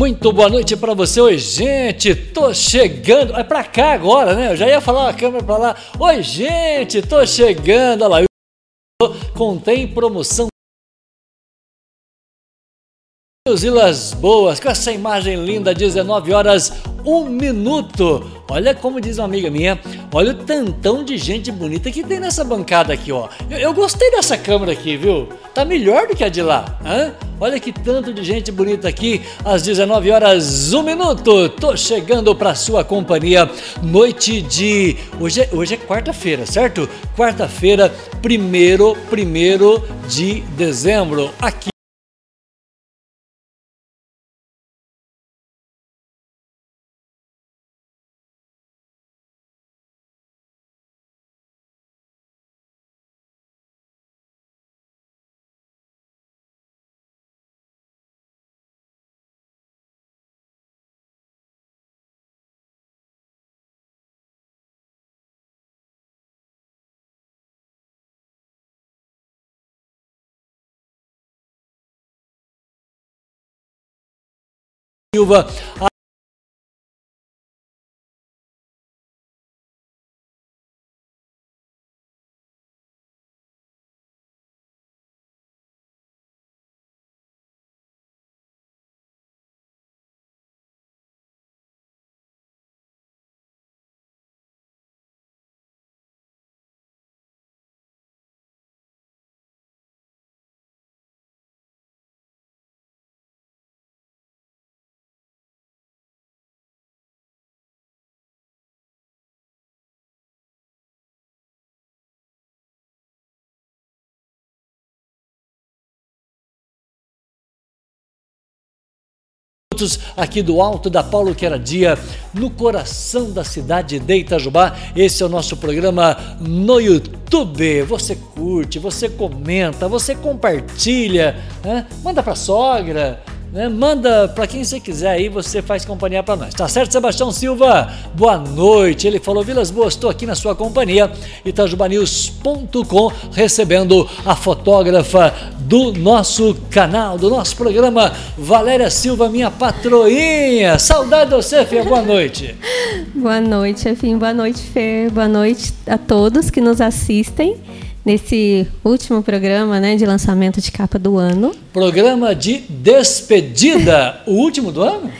Muito boa noite para você. Oi, gente, tô chegando. É para cá agora, né? Eu já ia falar a câmera para lá. Oi, gente, tô chegando. Olha lá. Contém promoção Ilhas Boas, com essa imagem linda, 19 horas, 1 minuto. Olha como diz uma amiga minha, olha o tantão de gente bonita que tem nessa bancada aqui, ó. Eu, eu gostei dessa câmera aqui, viu? Tá melhor do que a de lá, hã? Olha que tanto de gente bonita aqui, às 19 horas, 1 minuto. Tô chegando para sua companhia, noite de... Hoje é, hoje é quarta-feira, certo? Quarta-feira, primeiro, primeiro de dezembro, aqui Silva. Aqui do alto da Paulo Queradia, no coração da cidade de Itajubá. Esse é o nosso programa no YouTube. Você curte, você comenta, você compartilha, né? manda para sogra, né? Manda para quem você quiser aí, você faz companhia para nós. Tá certo, Sebastião Silva? Boa noite. Ele falou: Vilas Boas, estou aqui na sua companhia, itajubanews.com, recebendo a fotógrafa do nosso canal, do nosso programa, Valéria Silva, minha patroinha. Saudade de você, Fê. Boa noite. Boa noite, Fê. Boa noite. Boa noite a todos que nos assistem nesse último programa né, de lançamento de capa do ano. Programa de despedida, o último do ano?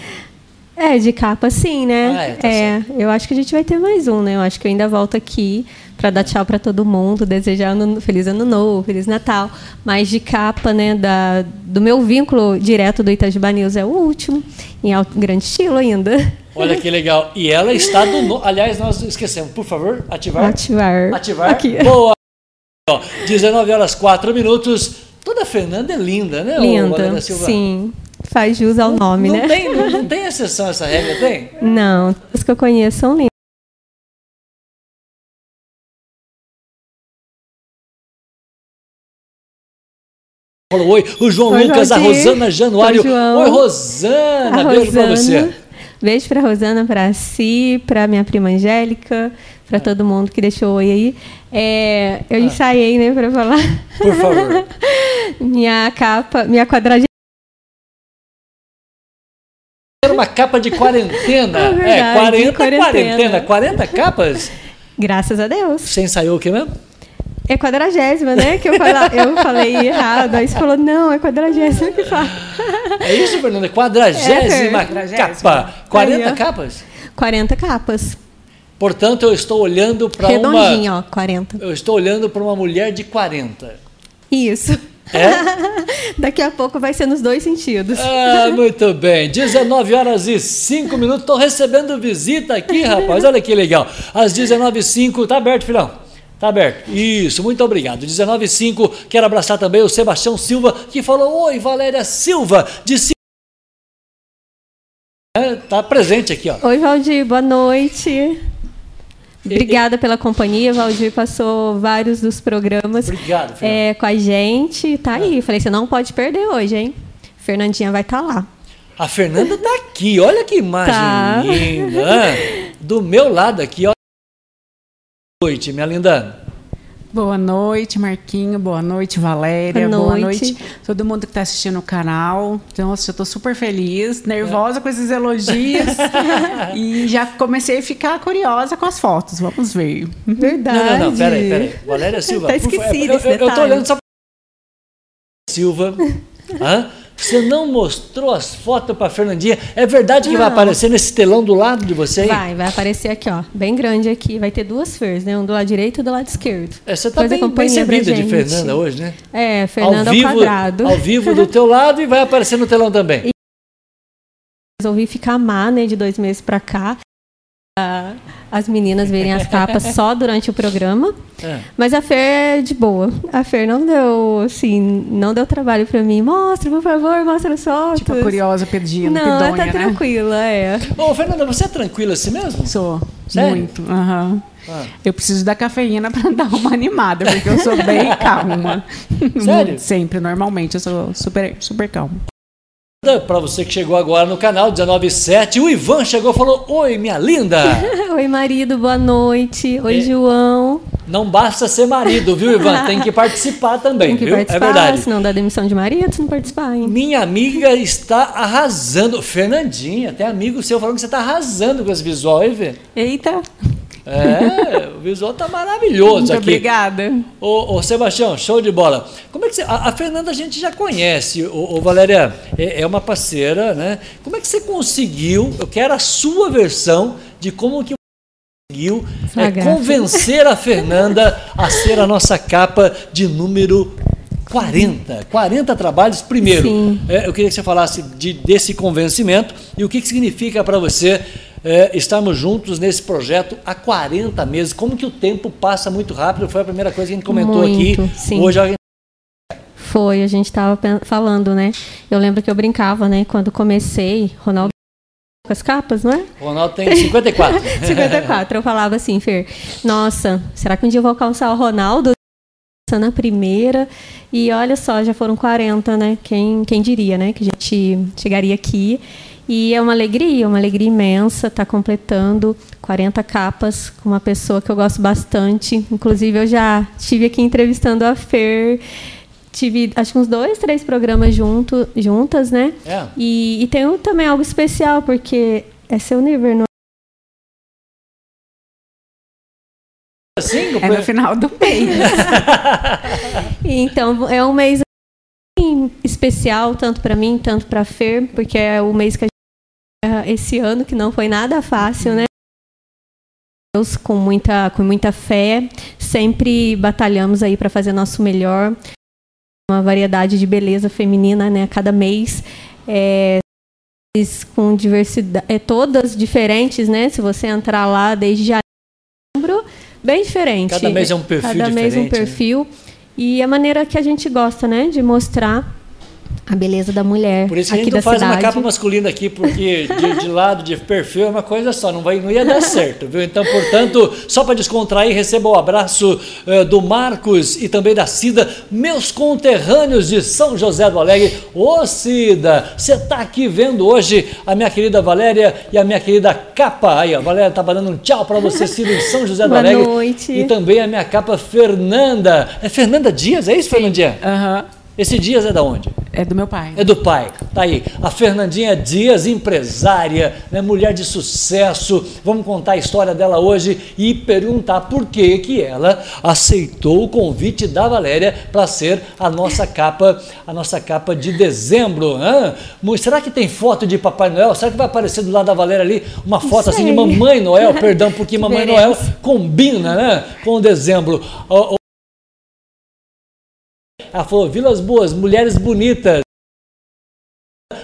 É, de capa sim, né? Ah, é, tá é eu acho que a gente vai ter mais um, né? Eu acho que eu ainda volto aqui para dar tchau para todo mundo, desejar um feliz ano novo, feliz Natal. Mas de capa, né, da, do meu vínculo direto do Itajuba News é o último, em alto, grande estilo ainda. Olha que legal. E ela está do. No... Aliás, nós esquecemos, por favor, ativar. Ativar. Ativar. Aqui. Boa. 19 horas 4 minutos. Toda Fernanda é linda, né? Linda, sim. Faz jus ao nome, não né? Tem, não, não tem exceção essa regra, tem? Não, os que eu conheço são lindos. Falou oi, o João oi, Lucas, a Rosana Januário. Oi, Rosana, a beijo Rosana. pra você. Beijo pra Rosana, pra si, pra minha prima Angélica, para todo mundo que deixou oi aí. É, eu ah. ensaiei, né, para falar. Por favor. minha capa, minha quadragésima. Era uma capa de quarentena. É, verdade, é 40 quarentena. quarentena. 40 capas? Graças a Deus. Você ensaiou o que mesmo? É quadragésima, né? Que eu, fala, eu falei errado. Aí você falou, não, é quadragésima que fala. É isso, Fernanda? Quadragésima é, capa. 40 aí, capas? 40 capas. Portanto, eu estou olhando para uma. Redondinho, ó, 40. Eu estou olhando para uma mulher de 40. Isso. É? Daqui a pouco vai ser nos dois sentidos. Ah, muito bem. 19 horas e 5 minutos. Estou recebendo visita aqui, rapaz. Olha que legal. Às 19h05. Tá aberto, filhão? Tá aberto. Isso, muito obrigado. 19 h 05 Quero abraçar também o Sebastião Silva, que falou: Oi, Valéria Silva, de é, tá presente aqui, ó. Oi, Valdir, boa noite. Obrigada pela companhia. Valdir passou vários dos programas Obrigado, é, com a gente. Tá aí. Ah. Falei, você não pode perder hoje, hein? Fernandinha vai estar tá lá. A Fernanda tá aqui. Olha que imagem tá. linda. Do meu lado aqui, ó. Boa noite, minha linda. Boa noite, Marquinho. Boa noite, Valéria. Boa noite. Boa noite todo mundo que está assistindo o canal. Então, eu estou super feliz, nervosa é. com esses elogios. e já comecei a ficar curiosa com as fotos. Vamos ver. Verdade. Não, não, não. Peraí, peraí. Valéria Silva. tá esquecido eu, eu, eu tô olhando só. Silva. Hã? Você não mostrou as fotos para Fernandinha. É verdade que não. vai aparecer nesse telão do lado de você? Aí? Vai, vai aparecer aqui, ó, bem grande aqui. Vai ter duas feiras, né? Um do lado direito e do lado esquerdo. É, você está bem, bem servida de Fernanda hoje, né? É, Fernanda ao, vivo, ao quadrado. Ao vivo do teu lado e vai aparecer no telão também. E resolvi ficar má, né, de dois meses para cá as meninas verem as capas só durante o programa. É. Mas a Fer é de boa. A Fer não deu, assim, não deu trabalho para mim. Mostra, por favor, mostra as fotos. Tipo, curiosa, pedindo, Não, pedonha, ela tá né? tranquila, é. Ô, Fernanda, você é tranquila assim mesmo? Sou. Sério? Muito. Uhum. Ah. Eu preciso da cafeína para dar uma animada, porque eu sou bem calma. Sério? Sempre, normalmente, eu sou super, super calma. Para você que chegou agora no canal 197, o Ivan chegou e falou: Oi, minha linda! Oi, marido, boa noite. Oi, é. João. Não basta ser marido, viu, Ivan? Tem que participar também, Tem que viu? Participar, é verdade. Senão dá demissão de marido se não participar, hein? Minha amiga está arrasando. Fernandinha, tem amigo seu falando que você está arrasando com esse visual, hein, Vê? Eita! É, o visual tá maravilhoso Muito aqui. Obrigada. Ô, ô, Sebastião, show de bola. Como é que você, a, a Fernanda a gente já conhece, ô, ô Valéria, é, é, uma parceira, né? Como é que você conseguiu? Eu quero a sua versão de como que conseguiu é, convencer a Fernanda a ser a nossa capa de número 40, 40 trabalhos. Primeiro, é, eu queria que você falasse de, desse convencimento e o que, que significa para você é, estarmos juntos nesse projeto há 40 meses. Como que o tempo passa muito rápido? Foi a primeira coisa que a gente comentou muito, aqui. Sim. Hoje a Foi, a gente estava falando, né? Eu lembro que eu brincava, né? Quando comecei, Ronaldo com as capas, não é? Ronaldo tem 54. 54. Eu falava assim, Fer, nossa, será que um dia eu vou alcançar o Ronaldo? Na primeira, e olha só, já foram 40, né? Quem, quem diria, né? Que a gente chegaria aqui. E é uma alegria, uma alegria imensa estar tá completando 40 capas com uma pessoa que eu gosto bastante. Inclusive, eu já estive aqui entrevistando a Fer. Tive, acho que uns dois, três programas junto, juntas, né? É. E, e tem também algo especial, porque é seu nível, não Assim, é no final do mês. então, é um mês especial, tanto para mim, tanto para Fer, porque é o mês que a esse ano que não foi nada fácil, né? Deus com muita com muita fé, sempre batalhamos aí para fazer nosso melhor. Uma variedade de beleza feminina, né, a cada mês. É, com diversidade, é, todas diferentes, né? Se você entrar lá desde janeiro, bem diferente. Cada mês é um perfil Cada mês um né? perfil. Né? E a maneira que a gente gosta, né, de mostrar a beleza da mulher. Por isso que a gente não faz cidade. uma capa masculina aqui, porque de, de, lado, de perfil, é uma coisa só, não, vai, não ia dar certo, viu? Então, portanto, só para descontrair, receba o abraço uh, do Marcos e também da Cida, meus conterrâneos de São José do Alegre. Ô Cida, você está aqui vendo hoje a minha querida Valéria e a minha querida capa. Aí, a Valéria estava dando um tchau para você, Cida, em São José do Boa Alegre. Boa noite. E também a minha capa Fernanda. É Fernanda Dias, é isso, Sim. Fernandinha? Aham. Uhum. Esse Dias é da onde? É do meu pai. É do pai. Tá aí. A Fernandinha Dias, empresária, né, mulher de sucesso. Vamos contar a história dela hoje e perguntar por que que ela aceitou o convite da Valéria para ser a nossa capa, a nossa capa de dezembro. Será que tem foto de Papai Noel? Será que vai aparecer do lado da Valéria ali uma foto assim de Mamãe Noel? Perdão, porque Mamãe Noel combina, né, com dezembro. Ela falou: Vilas Boas, mulheres bonitas.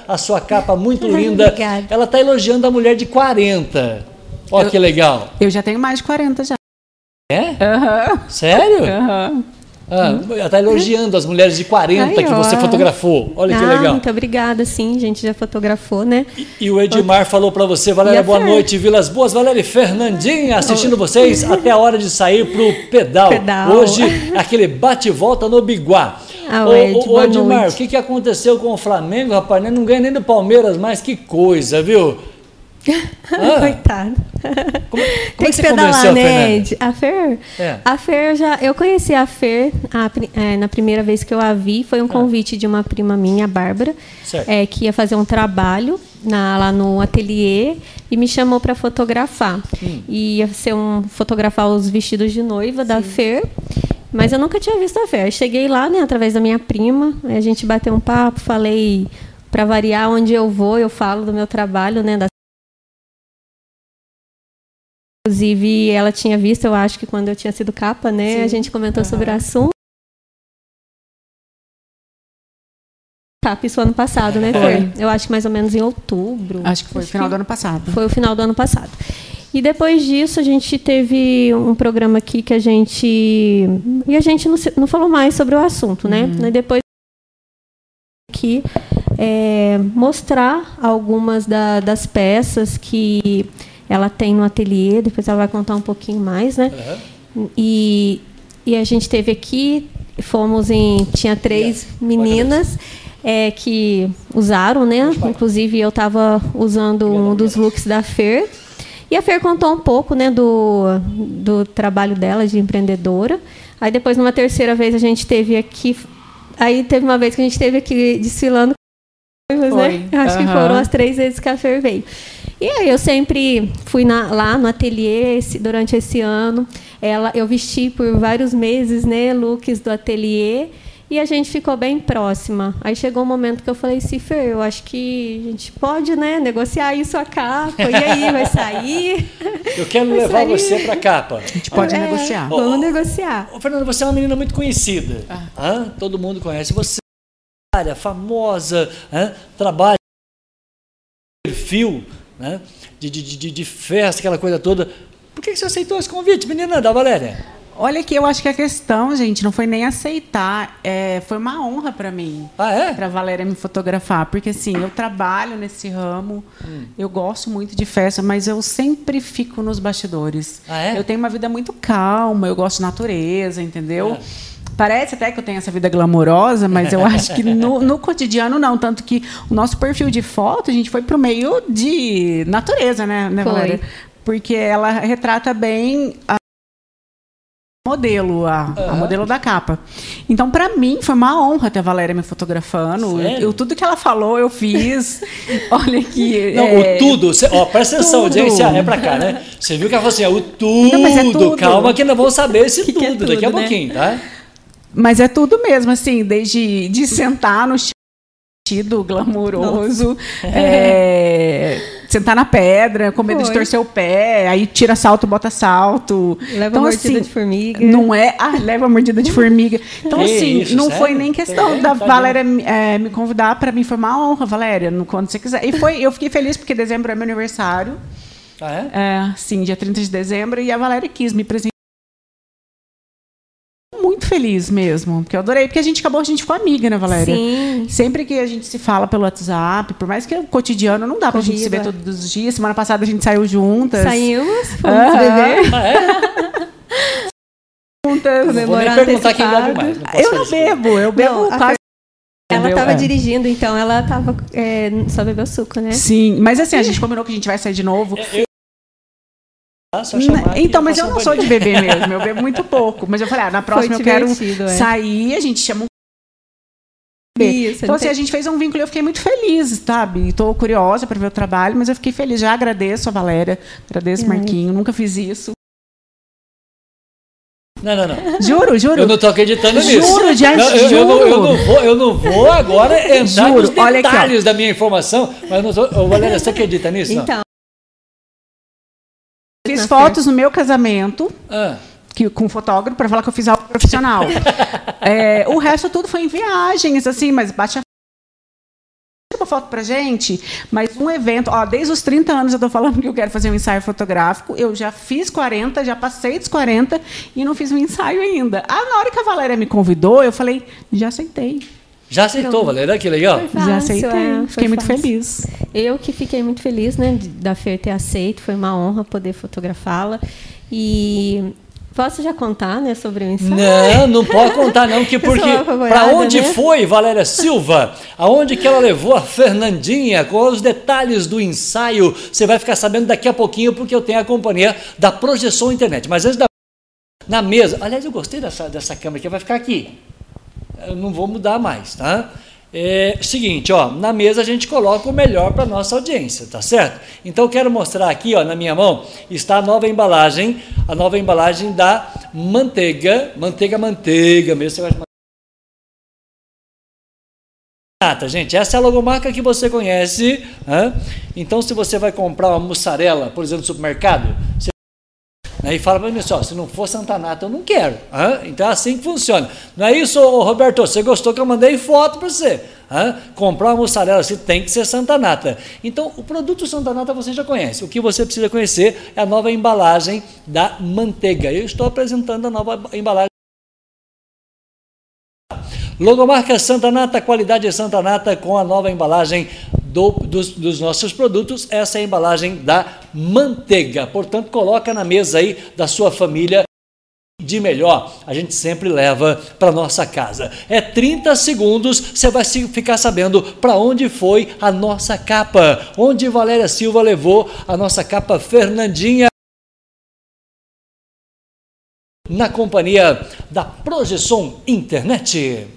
A sua capa muito linda. Obrigada. Ela está elogiando a mulher de 40. Olha que legal. Eu já tenho mais de 40 já. É? Uhum. Sério? Uhum. Ah, ela está elogiando as mulheres de 40 Ai, que você fotografou. Olha ah, que legal. Muito obrigada, sim, a gente já fotografou, né? E, e o Edmar falou para você, Valéria, boa Fer? noite, Vilas Boas, Valéria e Fernandinha assistindo oh. vocês até a hora de sair pro pedal. pedal. Hoje, aquele bate-volta no Biguá. Ah, o, Ed, ô, Edmar, o que, que aconteceu com o Flamengo, rapaz? Não ganha nem do Palmeiras mais, que coisa, viu? Ah. Coitado. Como, como Tem que pedalar, né, Ed? A Fer? É. A Fer já. Eu conheci a Fer a, é, na primeira vez que eu a vi. Foi um ah. convite de uma prima minha, a Bárbara, é, que ia fazer um trabalho na, lá no ateliê e me chamou para fotografar. Hum. E ia ser um fotografar os vestidos de noiva Sim. da Fer. Mas eu nunca tinha visto a Fer. Cheguei lá, né, através da minha prima. A gente bateu um papo, falei para variar onde eu vou, eu falo do meu trabalho, né, da Inclusive, ela tinha visto, eu acho que quando eu tinha sido capa, né? Sim. A gente comentou uhum. sobre o assunto. Isso ano passado, né? Foi. Eu acho que mais ou menos em outubro. Acho que foi o final do ano passado. Foi o final do ano passado. E depois disso, a gente teve um programa aqui que a gente. E a gente não, não falou mais sobre o assunto, né? Uhum. E depois aqui é, mostrar algumas da, das peças que ela tem no ateliê, depois ela vai contar um pouquinho mais, né? Uhum. E, e a gente teve aqui, fomos em. Tinha três meninas. É, que usaram, né? Inclusive eu estava usando um dos looks da Fer. E a Fer contou um pouco, né, do, do trabalho dela de empreendedora. Aí depois, numa terceira vez, a gente teve aqui. Aí teve uma vez que a gente teve aqui desfilando né? Acho uhum. que foram as três vezes que a Fer veio. E aí eu sempre fui na, lá no ateliê esse, durante esse ano. Ela, eu vesti por vários meses, né, looks do ateliê. E a gente ficou bem próxima. Aí chegou um momento que eu falei, Cifer, eu acho que a gente pode, né, negociar isso a capa. E aí, vai sair? Eu quero vai levar sair. você para a capa. A gente pode é, negociar. Vamos oh, negociar. Ô, Fernando, você é uma menina muito conhecida. Ah. Todo mundo conhece você. Famosa, trabalha perfil né? de, de, de, de festa, aquela coisa toda. Por que você aceitou esse convite, menina da Valéria? Olha que eu acho que a questão, gente, não foi nem aceitar, é, foi uma honra para mim. Ah, é? Para Valéria me fotografar, porque assim, eu trabalho nesse ramo, hum. eu gosto muito de festa, mas eu sempre fico nos bastidores. Ah, é? Eu tenho uma vida muito calma, eu gosto de natureza, entendeu? É. Parece até que eu tenho essa vida glamourosa, mas eu acho que no, no, cotidiano não. Tanto que o nosso perfil de foto, a gente foi para o meio de natureza, né, né Valéria? Porque ela retrata bem a modelo, a, uhum. a, modelo da capa. Então, para mim, foi uma honra ter a Valéria me fotografando. Eu, tudo que ela falou, eu fiz. Olha aqui. Não, é... o tudo. Cê, ó, presta atenção, audiência, é pra cá, né? Você viu que ela falou assim, é o tudo. Não, é tudo. Calma que ainda vamos saber esse que tudo, que é tudo, daqui a né? pouquinho, tá? Mas é tudo mesmo, assim, desde de sentar no sentido glamouroso, é, sentar na pedra, com medo Foi. de torcer o pé, aí tira salto, bota salto. Leva então, mordida assim, de formiga. Não é, ah, leva mordida de formiga. Então, assim, isso, não sério? foi nem questão da Valéria é, me convidar, para mim foi uma honra, Valéria, no, quando você quiser. E foi, eu fiquei feliz porque dezembro é meu aniversário. Ah, é? é? Sim, dia 30 de dezembro, e a Valéria quis me presentear feliz mesmo, porque eu adorei, porque a gente acabou, a gente ficou amiga, né, Valéria? Sim. Sempre que a gente se fala pelo WhatsApp, por mais que o cotidiano não dá pra gente se ver todos os dias. Semana passada a gente saiu juntas. Saímos, fomos uh -huh. beber. Ah, é? juntas. Comemorar perguntar quem bebe mais. Não eu não bebo, eu bebo não, quase ela estava é. dirigindo, então ela tava, é, só bebeu suco, né? Sim, mas assim, a gente combinou que a gente vai sair de novo. Eu, então, mas eu não sou de beber mesmo, eu bebo muito pouco. Mas eu falei, ah, na próxima eu quero é. sair, a gente chama um isso, então, assim, a gente fez um vínculo e eu fiquei muito feliz, sabe? Estou curiosa para ver o trabalho, mas eu fiquei feliz. Já agradeço a Valéria, agradeço o Marquinho, nunca fiz isso. Não, não, não. Juro, juro. Eu não tô acreditando nisso. Juro, já não, eu, juro. Eu não, eu, não vou, eu não vou agora entrar juro. nos detalhes da minha informação, mas não tô, Valéria, você acredita nisso? Então. Fiz fotos no meu casamento. Ah. Que, com fotógrafo para falar que eu fiz algo profissional. é, o resto tudo foi em viagens, assim, mas bate a uma foto pra gente, mas um evento, ó, desde os 30 anos eu tô falando que eu quero fazer um ensaio fotográfico, eu já fiz 40, já passei dos 40 e não fiz um ensaio ainda. Ah, na hora que a Valéria me convidou, eu falei, já aceitei. Já aceitou, Valéria? Que legal. Fácil, Já aceitei. É, fiquei muito fácil. feliz. Eu que fiquei muito feliz, né, da Fer ter aceito. Foi uma honra poder fotografá-la. E Posso já contar, né, sobre o ensaio? Não, não pode contar não, que porque para onde né? foi Valéria Silva, aonde que ela levou a Fernandinha, com os detalhes do ensaio, você vai ficar sabendo daqui a pouquinho, porque eu tenho a companhia da Projeção Internet. Mas antes da na mesa, aliás, eu gostei dessa, dessa câmera que vai ficar aqui. Eu não vou mudar mais, tá? É seguinte, ó, na mesa a gente coloca o melhor para nossa audiência, tá certo? Então quero mostrar aqui, ó, na minha mão está a nova embalagem, a nova embalagem da manteiga, manteiga, manteiga, mesmo você gosta de gente, essa é a logomarca que você conhece. Hein? Então, se você vai comprar uma mussarela, por exemplo, no supermercado, você e fala para mim assim, ó, se não for Santa Nata, eu não quero. Então é assim que funciona. Não é isso, Roberto? Você gostou que eu mandei foto para você. Comprar uma mussarela assim tem que ser Santa Nata. Então, o produto Santa Nata você já conhece. O que você precisa conhecer é a nova embalagem da manteiga. Eu estou apresentando a nova embalagem. Logomarca Santa Nata, qualidade Santa Nata com a nova embalagem do, dos, dos, nossos produtos, essa é a embalagem da manteiga. Portanto, coloca na mesa aí da sua família de melhor, a gente sempre leva para nossa casa. É 30 segundos, você vai ficar sabendo para onde foi a nossa capa, onde Valéria Silva levou a nossa capa Fernandinha na companhia da Projeção Internet.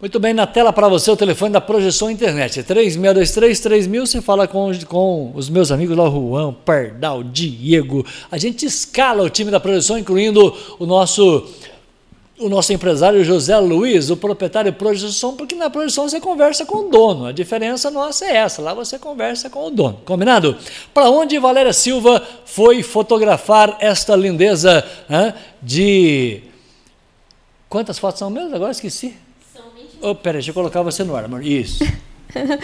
Muito bem, na tela para você o telefone da Projeção Internet. 3623-3000, você fala com, com os meus amigos lá, Juan, Pardal, Diego. A gente escala o time da Projeção, incluindo o nosso o nosso empresário José Luiz, o proprietário projeção, porque na projeção você conversa com o dono. A diferença nossa é essa, lá você conversa com o dono. Combinado? Para onde Valéria Silva foi fotografar esta lindeza hein, de. Quantas fotos são mesmo? Agora esqueci. Oh, peraí, deixa eu colocar você no ar, amor. Isso.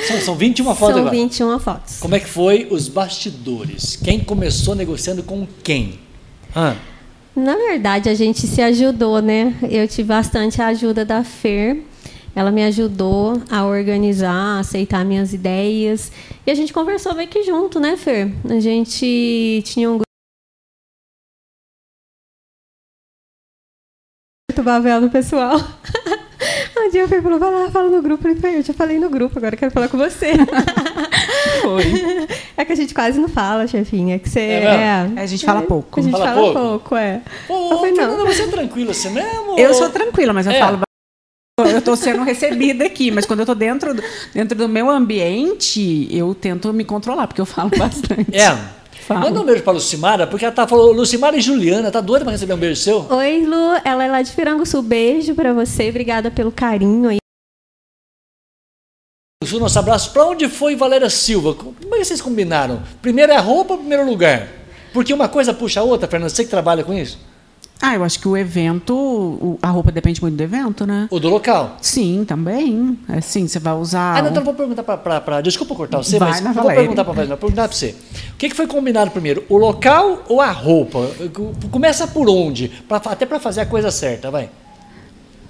São, são 21 fotos São agora. 21 fotos. Como é que foi os bastidores? Quem começou negociando com quem? Ah. Na verdade, a gente se ajudou, né? Eu tive bastante a ajuda da Fer. Ela me ajudou a organizar, a aceitar minhas ideias. E a gente conversou bem que junto, né, Fer? A gente tinha um grupo. Bavel no pessoal. Um dia eu falou, vai lá, fala no grupo. Eu falei, eu já falei no grupo, agora quero falar com você. Foi. É que a gente quase não fala, chefinha. É que você. É, é, é a gente fala pouco. A gente fala, fala pouco? pouco, é. Pô, eu falei, não. você é tranquila assim mesmo? Eu sou tranquila, mas eu é. falo eu estou sendo recebida aqui, mas quando eu estou dentro, dentro do meu ambiente, eu tento me controlar, porque eu falo bastante. É. Fala. Manda um beijo para Lucimara, porque ela tá falando, Lucimara e Juliana, tá doida para receber um beijo seu? Oi, Lu, ela é lá de Piranguçu. Beijo para você, obrigada pelo carinho aí. O nosso abraço. Para onde foi Valéria Silva? Como é que vocês combinaram? Primeiro é a roupa, primeiro lugar? Porque uma coisa puxa a outra, Fernanda, você que trabalha com isso? Ah, eu acho que o evento, a roupa depende muito do evento, né? Ou do local? Sim, também. É, sim, você vai usar. Ah, não, então vou perguntar para. Desculpa cortar você, vai mas na vou perguntar para vou perguntar para você. O que, que foi combinado primeiro? O local ou a roupa? Começa por onde? Pra, até para fazer a coisa certa, vai.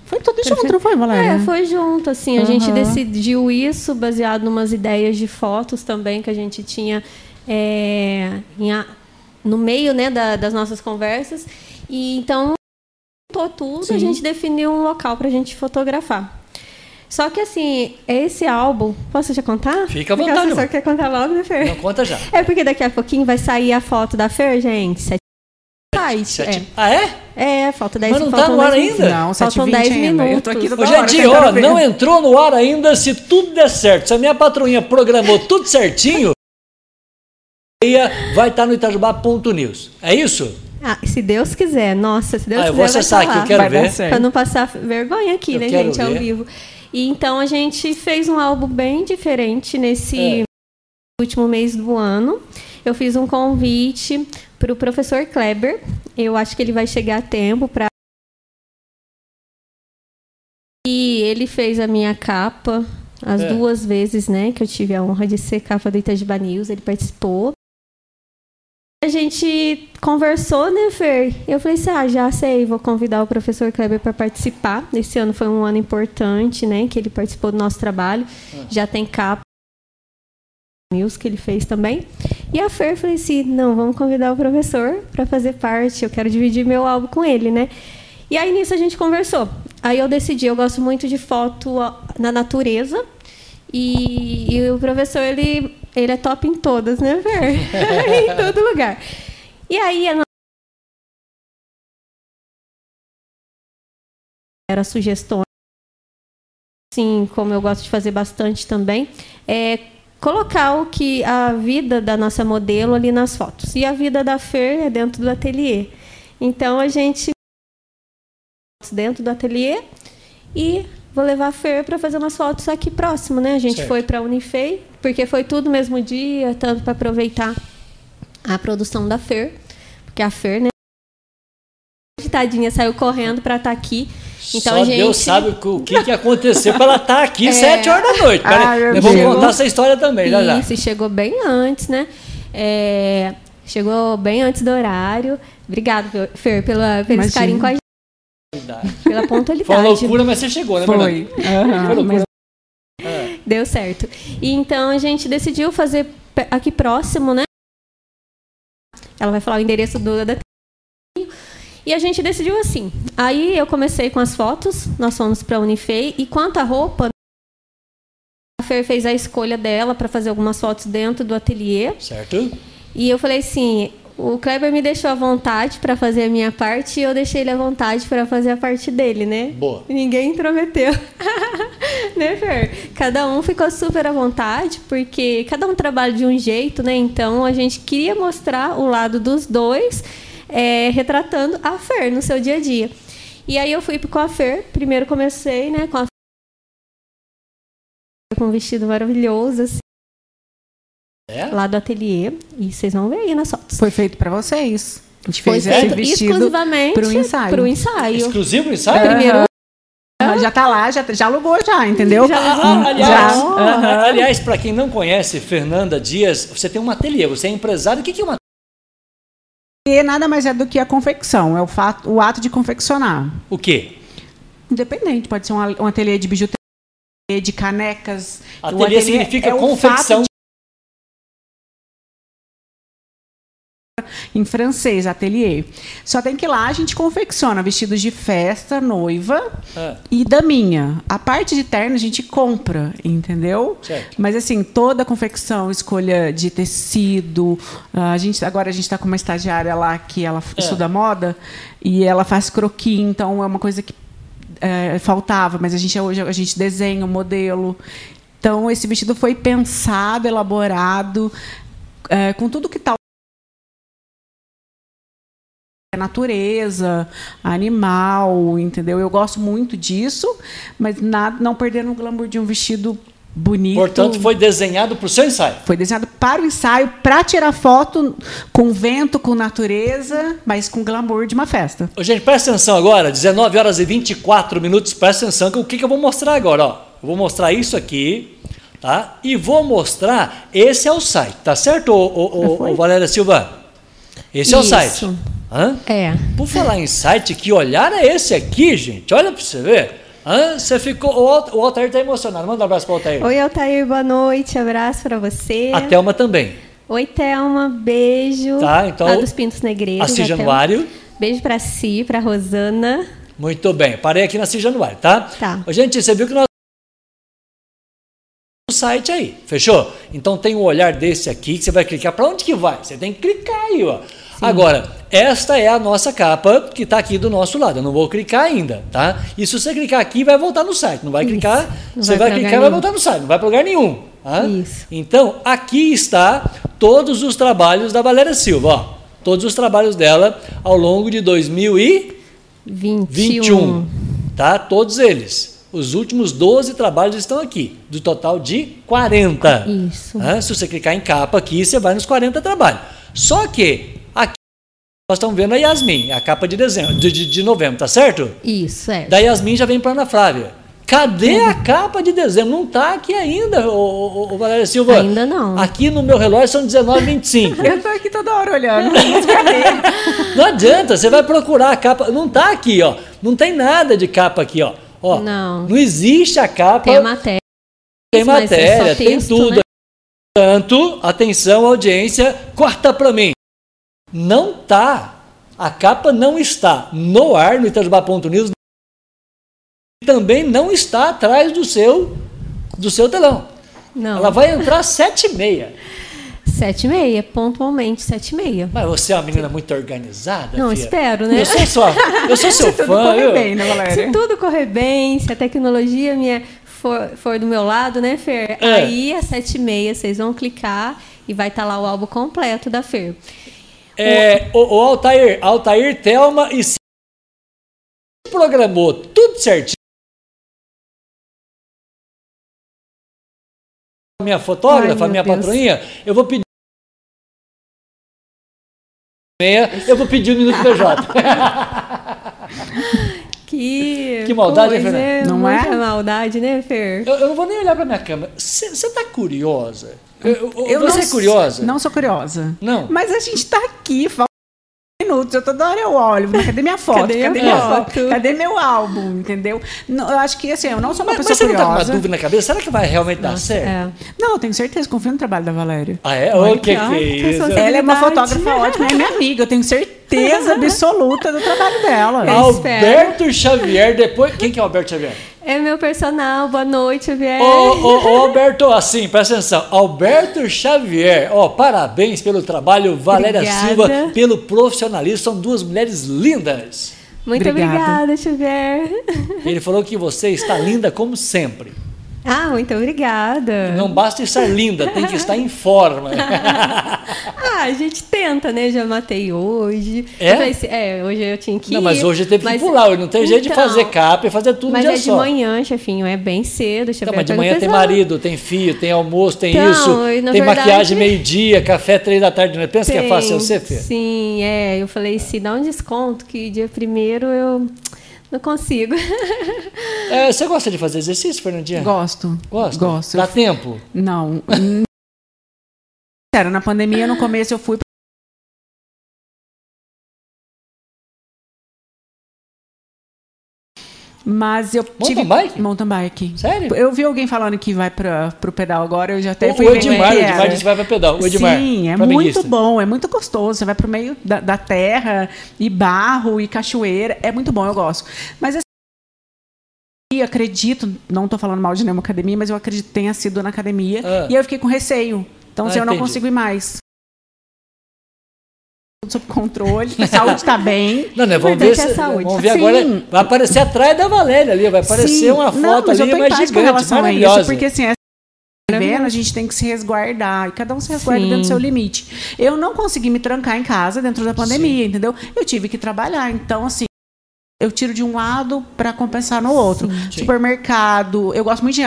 Foi tudo Perfeito. junto, não foi, Valéria? É, foi junto, assim. A uhum. gente decidiu isso baseado em umas ideias de fotos também que a gente tinha é, em, no meio né, da, das nossas conversas. E então, juntou tudo, Sim. a gente definiu um local para a gente fotografar. Só que assim, esse álbum, posso já contar? Fica à vontade. Você quer contar logo, né, Fer? Não, conta já. É porque daqui a pouquinho vai sair a foto da Fer, gente. Sete. Sete... É. Ah, é? É, falta 10 Mas não tá no ar ainda? Não, faltam 10 minutos. Eu tô aqui Hoje é não entrou no ar ainda se tudo der certo. Se a minha patroinha programou tudo certinho, vai estar no itajubá.news. É isso? Ah, se Deus quiser, nossa, se Deus ah, quiser. Eu vou acessar aqui, eu quero vai ver. Para não passar vergonha aqui, eu né, gente, ver. ao vivo. E então a gente fez um álbum bem diferente nesse é. último mês do ano. Eu fiz um convite para o professor Kleber. Eu acho que ele vai chegar a tempo para. E ele fez a minha capa as é. duas vezes, né, que eu tive a honra de ser capa do Itajiba News. Ele participou. A gente conversou, né, Fer? Eu falei assim, ah, já sei, vou convidar o professor Kleber para participar. Esse ano foi um ano importante, né, que ele participou do nosso trabalho. Ah. Já tem capa news que ele fez também. E a Fer falei assim, não, vamos convidar o professor para fazer parte, eu quero dividir meu álbum com ele, né? E aí nisso a gente conversou. Aí eu decidi, eu gosto muito de foto na natureza. E, e o professor, ele, ele é top em todas, né, Fer? em todo lugar. E aí a era sugestões, sim, como eu gosto de fazer bastante também, é colocar o que a vida da nossa modelo ali nas fotos. E a vida da Fer é dentro do ateliê. Então a gente dentro do ateliê e vou levar a Fer para fazer umas fotos aqui próximo, né? A gente certo. foi para a Unifei, porque foi tudo mesmo dia, tanto para aproveitar a produção da Fer, porque a Fer, né, tadinha saiu correndo para estar tá aqui então, Só gente... Deus sabe o que, que aconteceu para ela estar tá aqui é... sete horas da noite. Ai, vamos contar essa história também, já já. Isso, chegou bem antes, né? É... Chegou bem antes do horário. Obrigado, Fer, pela, pelo Imagina. carinho com a gente. Pela pontualidade. Foi uma loucura, mas você chegou, né? Foi. Uhum, Foi loucura. Mas... É. Deu certo. E então a gente decidiu fazer aqui próximo, né? Ela vai falar o endereço do da e a gente decidiu assim. Aí eu comecei com as fotos, nós fomos para a Unifei. E quanto à roupa, a Fer fez a escolha dela para fazer algumas fotos dentro do ateliê. Certo. E eu falei assim: o Kleber me deixou à vontade para fazer a minha parte e eu deixei ele à vontade para fazer a parte dele, né? Boa. Ninguém intrometeu. né, Fer? Cada um ficou super à vontade, porque cada um trabalha de um jeito, né? Então a gente queria mostrar o lado dos dois é, retratando a Fer no seu dia a dia. E aí eu fui com a Fer, primeiro comecei, né, com a com um vestido maravilhoso, assim, é? lá do ateliê. E vocês vão ver aí nas fotos. Foi feito para vocês. A gente Foi fez esse vestido exclusivamente para o ensaio. Pro ensaio. Exclusivo ensaio? Primeiro já tá lá, já, já alugou já, entendeu? Já, ah, aliás, já. aliás para quem não conhece Fernanda Dias, você tem um ateliê, você é empresário. O que é uma e nada mais é do que a confecção, é o, fato, o ato de confeccionar. O quê? Independente, pode ser um, um ateliê de bijuteria, de canecas. Ateliê, ateliê significa é confecção. Em francês, ateliê. Só tem que ir lá, a gente confecciona vestidos de festa, noiva é. e daminha. A parte de terno a gente compra, entendeu? Certo. Mas assim, toda a confecção, escolha de tecido. A gente, agora a gente está com uma estagiária lá que ela é. estuda moda e ela faz croquis, então é uma coisa que é, faltava, mas a gente hoje a gente desenha o modelo. Então esse vestido foi pensado, elaborado, é, com tudo que está natureza, animal, entendeu? Eu gosto muito disso, mas nada, não perdendo o glamour de um vestido bonito. Portanto, foi desenhado para o seu ensaio. Foi desenhado para o ensaio, para tirar foto com vento, com natureza, mas com glamour de uma festa. Ô, gente, presta atenção agora, 19 horas e 24 minutos, presta atenção que o que, que eu vou mostrar agora, ó. Eu vou mostrar isso aqui, tá? E vou mostrar, esse é o site, tá certo, ô, ô, ô, ô Valéria Silva? Esse isso. é o site. Hã? É. Por falar em site, que olhar é esse aqui, gente? Olha para você ver. Hã? Você ficou. O Altair está emocionado. Manda um abraço para o Altair. Oi, Altair, boa noite. Abraço para você. A Thelma também. Oi, Thelma. Beijo. Tá, então. Lá dos Pintos Negreiros. Assis Januário. Beijo para si, para Rosana. Muito bem. Parei aqui na Assis Januário, tá? Tá. Gente, você viu que nós site aí, fechou? Então tem um olhar desse aqui que você vai clicar. Para onde que vai? Você tem que clicar aí, ó. Agora, esta é a nossa capa que está aqui do nosso lado. Eu não vou clicar ainda, tá? E se você clicar aqui, vai voltar no site. Não vai clicar, não você vai, vai clicar e vai voltar no site. Não vai para lugar nenhum. Tá? Isso. Então, aqui está todos os trabalhos da Valéria Silva. Ó, todos os trabalhos dela ao longo de 2021. Tá? Todos eles. Os últimos 12 trabalhos estão aqui, do total de 40. Isso. Tá? Se você clicar em capa aqui, você vai nos 40 trabalhos. Só que nós estamos vendo a Yasmin, a capa de dezembro, de, de, de novembro, tá certo? Isso, é. Da Yasmin já vem para Ana Flávia. Cadê a capa de dezembro? Não está aqui ainda, o, o, o Valéria Silva. Ainda não. Aqui no meu relógio são 19h25. Eu estou aqui toda hora olhando. não adianta, você vai procurar a capa. Não está aqui, ó. Não tem nada de capa aqui, ó. ó não. Não existe a capa. Tem a matéria. Tem matéria, texto, tem tudo. Né? Portanto, atenção, audiência, corta para mim. Não tá, a capa não está no ar no Itajubá.news, também não está atrás do seu do seu telão. Não. Ela vai entrar às sete e meia. Sete e meia, pontualmente sete e meia. Mas você é uma menina muito organizada, Não, filha. espero, né? Eu sou, sua, eu sou seu se fã. Tudo correr bem, né, Valéria? Se tudo correr bem, se a tecnologia minha for, for do meu lado, né, Fer? É. Aí, às sete e meia, vocês vão clicar e vai estar tá lá o álbum completo da Fer. É, o, o Altair, Altair, Thelma e programou tudo certinho. Minha fotógrafa, Ai, minha Deus. patroinha, eu vou pedir eu vou pedir um minuto PJ. Que, que maldade, coisa, Fernanda? Não é? maldade, né, Fer? Eu, eu, não vou nem olhar para minha câmera. Você está curiosa? Eu, eu você é curiosa? Não sou curiosa. Não. Mas a gente está aqui, minutos, eu toda hora eu olho, cadê minha foto? Cadê, cadê minha foto? foto? Cadê meu álbum? Entendeu? Não, eu acho que assim, eu não sou uma mas, pessoa mas você curiosa. não tá com uma dúvida na cabeça? Será que vai realmente Nossa, dar certo? É. Não, eu tenho certeza, confio no trabalho da Valéria. Ah, é? O que, que é isso? Ela é uma fotógrafa ótima, é minha amiga, eu tenho certeza absoluta do trabalho dela. Alberto Xavier, depois. Quem que é o Alberto Xavier? É meu personal, boa noite, Xavier. Ô, ô, ô, Alberto, assim, presta atenção. Alberto Xavier, ó, parabéns pelo trabalho, Valéria obrigada. Silva, pelo profissionalismo, são duas mulheres lindas. Muito obrigada, obrigada Xavier. Ele falou que você está linda como sempre. Ah, muito obrigada. Não basta estar linda, tem que estar em forma. ah, a gente tenta, né? Já matei hoje. É? É, hoje eu tinha que ir. Não, mas hoje teve mas, que pular. Não tem então, jeito de então, fazer capa e fazer tudo mas dia é de manhã, chefinho, é bem cedo. Então, mas de manhã tem marido, tem filho, tem almoço, tem então, isso. Tem verdade, maquiagem meio-dia, café três da tarde. Não pensa tem, que é fácil você, Fê? Sim, é. Eu falei, se dá um desconto que dia primeiro eu não consigo. É, você gosta de fazer exercício, Fernandinha? Gosto. Gosto? Gosto. Dá tempo? Não. Sério, na pandemia, no começo, eu fui Mas eu mountain tive. Bike? Mountain bike. Sério? Eu vi alguém falando que vai para o pedal agora, eu já até o, fui o Edmar, o Edmar disse que vai para pedal. O Edmar, Sim, é muito bom, é muito gostoso. Você vai para o meio da, da, terra, e barro, e cachoeira. É muito bom, eu gosto. Mas assim, acredito, não estou falando mal de nenhuma academia, mas eu acredito que tenha sido na academia. Ah. E eu fiquei com receio. Então, ah, assim, eu não consigo ir mais sob controle, a saúde está bem. Não, né? Vamos ver, é se, vamos ver agora. Vai aparecer atrás da Valéria ali, vai aparecer Sim. uma foto não, mas ali eu mais gigante, com relação. A isso, porque assim, é vendo, a gente tem que se resguardar. E cada um se resguarda Sim. dentro do seu limite. Eu não consegui me trancar em casa dentro da pandemia, entendeu? Eu tive que trabalhar. Então, assim, eu tiro de um lado para compensar no outro. Supermercado, eu gosto muito de ir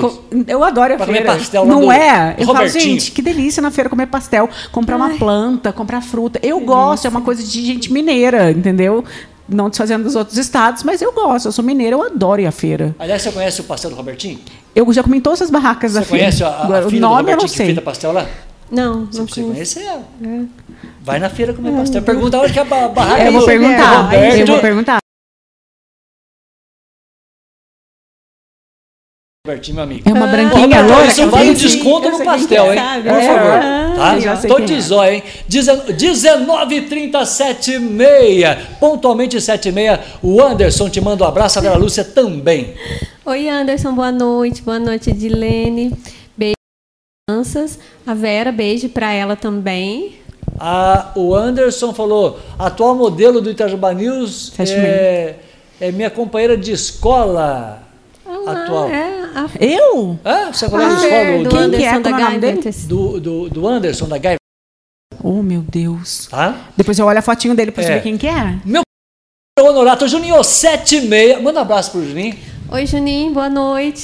Co... Eu adoro a pra feira. pastel Não é? Eu falo, gente, que delícia na feira comer pastel, comprar Ai. uma planta, comprar fruta. Eu delícia. gosto, é uma coisa de gente mineira, entendeu? Não desfazendo dos outros estados, mas eu gosto. Eu sou mineira, eu adoro ir à feira. Aliás, você conhece o pastel do Robertinho? Eu já comi em todas as barracas você da feira. Você conhece a, a, a filha do Robertinho que fez pastel lá? Não, você não precisa conhecer ela. É. Vai na feira comer é. pastel. Pergunta onde que é a barraca é, eu vou perguntar. Eu vou perguntar. Robertinho, meu amigo. É uma branquinha loura. Isso vale desconto no pastel, hein? Por é. favor. Tá? Tô de zóio, hein? 19h37,6. Pontualmente 7h30. O Anderson te manda um abraço. A Vera Lúcia também. Oi, Anderson. Boa noite. Boa noite, Edilene. Beijo crianças. A Vera, beijo para ela também. Ah, o Anderson falou: atual modelo do Itajuba News é, é minha companheira de escola atual. É, a... Eu? Ah, você falou ah, é, do, do Quem que é? Da nome dele? Do, do, do Anderson, da Gaiva. Oh, meu Deus. Tá? Depois eu olho a fotinho dele para é. saber quem que é. Meu honorato, Juninho, sete e meia. Manda um abraço pro Juninho. Oi, Juninho, boa noite.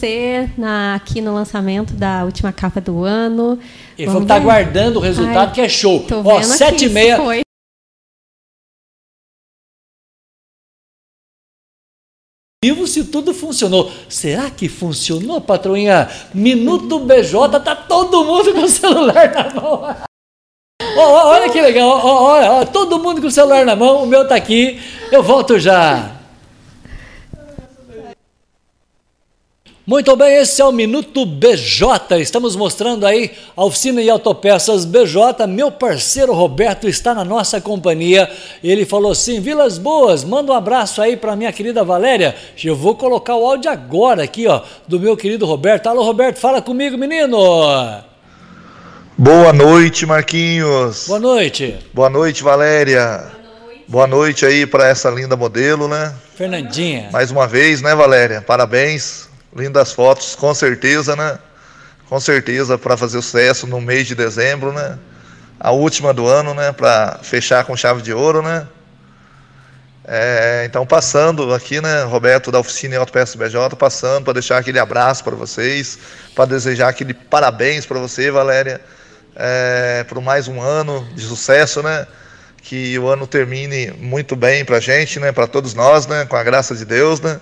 Você na, aqui no lançamento da última capa do ano. Ele falou que tá aguardando o resultado, Ai, que é show. Ó, sete e meia. Vivo se tudo funcionou. Será que funcionou, patroinha? Minuto BJ, tá todo mundo com o celular na mão. Oh, olha que legal, oh, oh, todo mundo com o celular na mão, o meu tá aqui, eu volto já. Muito bem, esse é o Minuto BJ. Estamos mostrando aí a oficina e autopeças BJ. Meu parceiro Roberto está na nossa companhia. Ele falou assim: Vilas Boas, manda um abraço aí para minha querida Valéria. Eu vou colocar o áudio agora aqui, ó, do meu querido Roberto. Alô, Roberto, fala comigo, menino. Boa noite, Marquinhos. Boa noite. Boa noite, Valéria. Boa noite, Boa noite aí para essa linda modelo, né? Fernandinha. Mais uma vez, né, Valéria? Parabéns Lindas fotos, com certeza, né? Com certeza para fazer sucesso no mês de dezembro, né? A última do ano, né? Para fechar com chave de ouro, né? É, então, passando aqui, né, Roberto da Oficina Autopeças BJ, passando para deixar aquele abraço para vocês, para desejar aquele parabéns para você, Valéria, é, por mais um ano de sucesso, né? Que o ano termine muito bem para a gente, né? Para todos nós, né? Com a graça de Deus, né?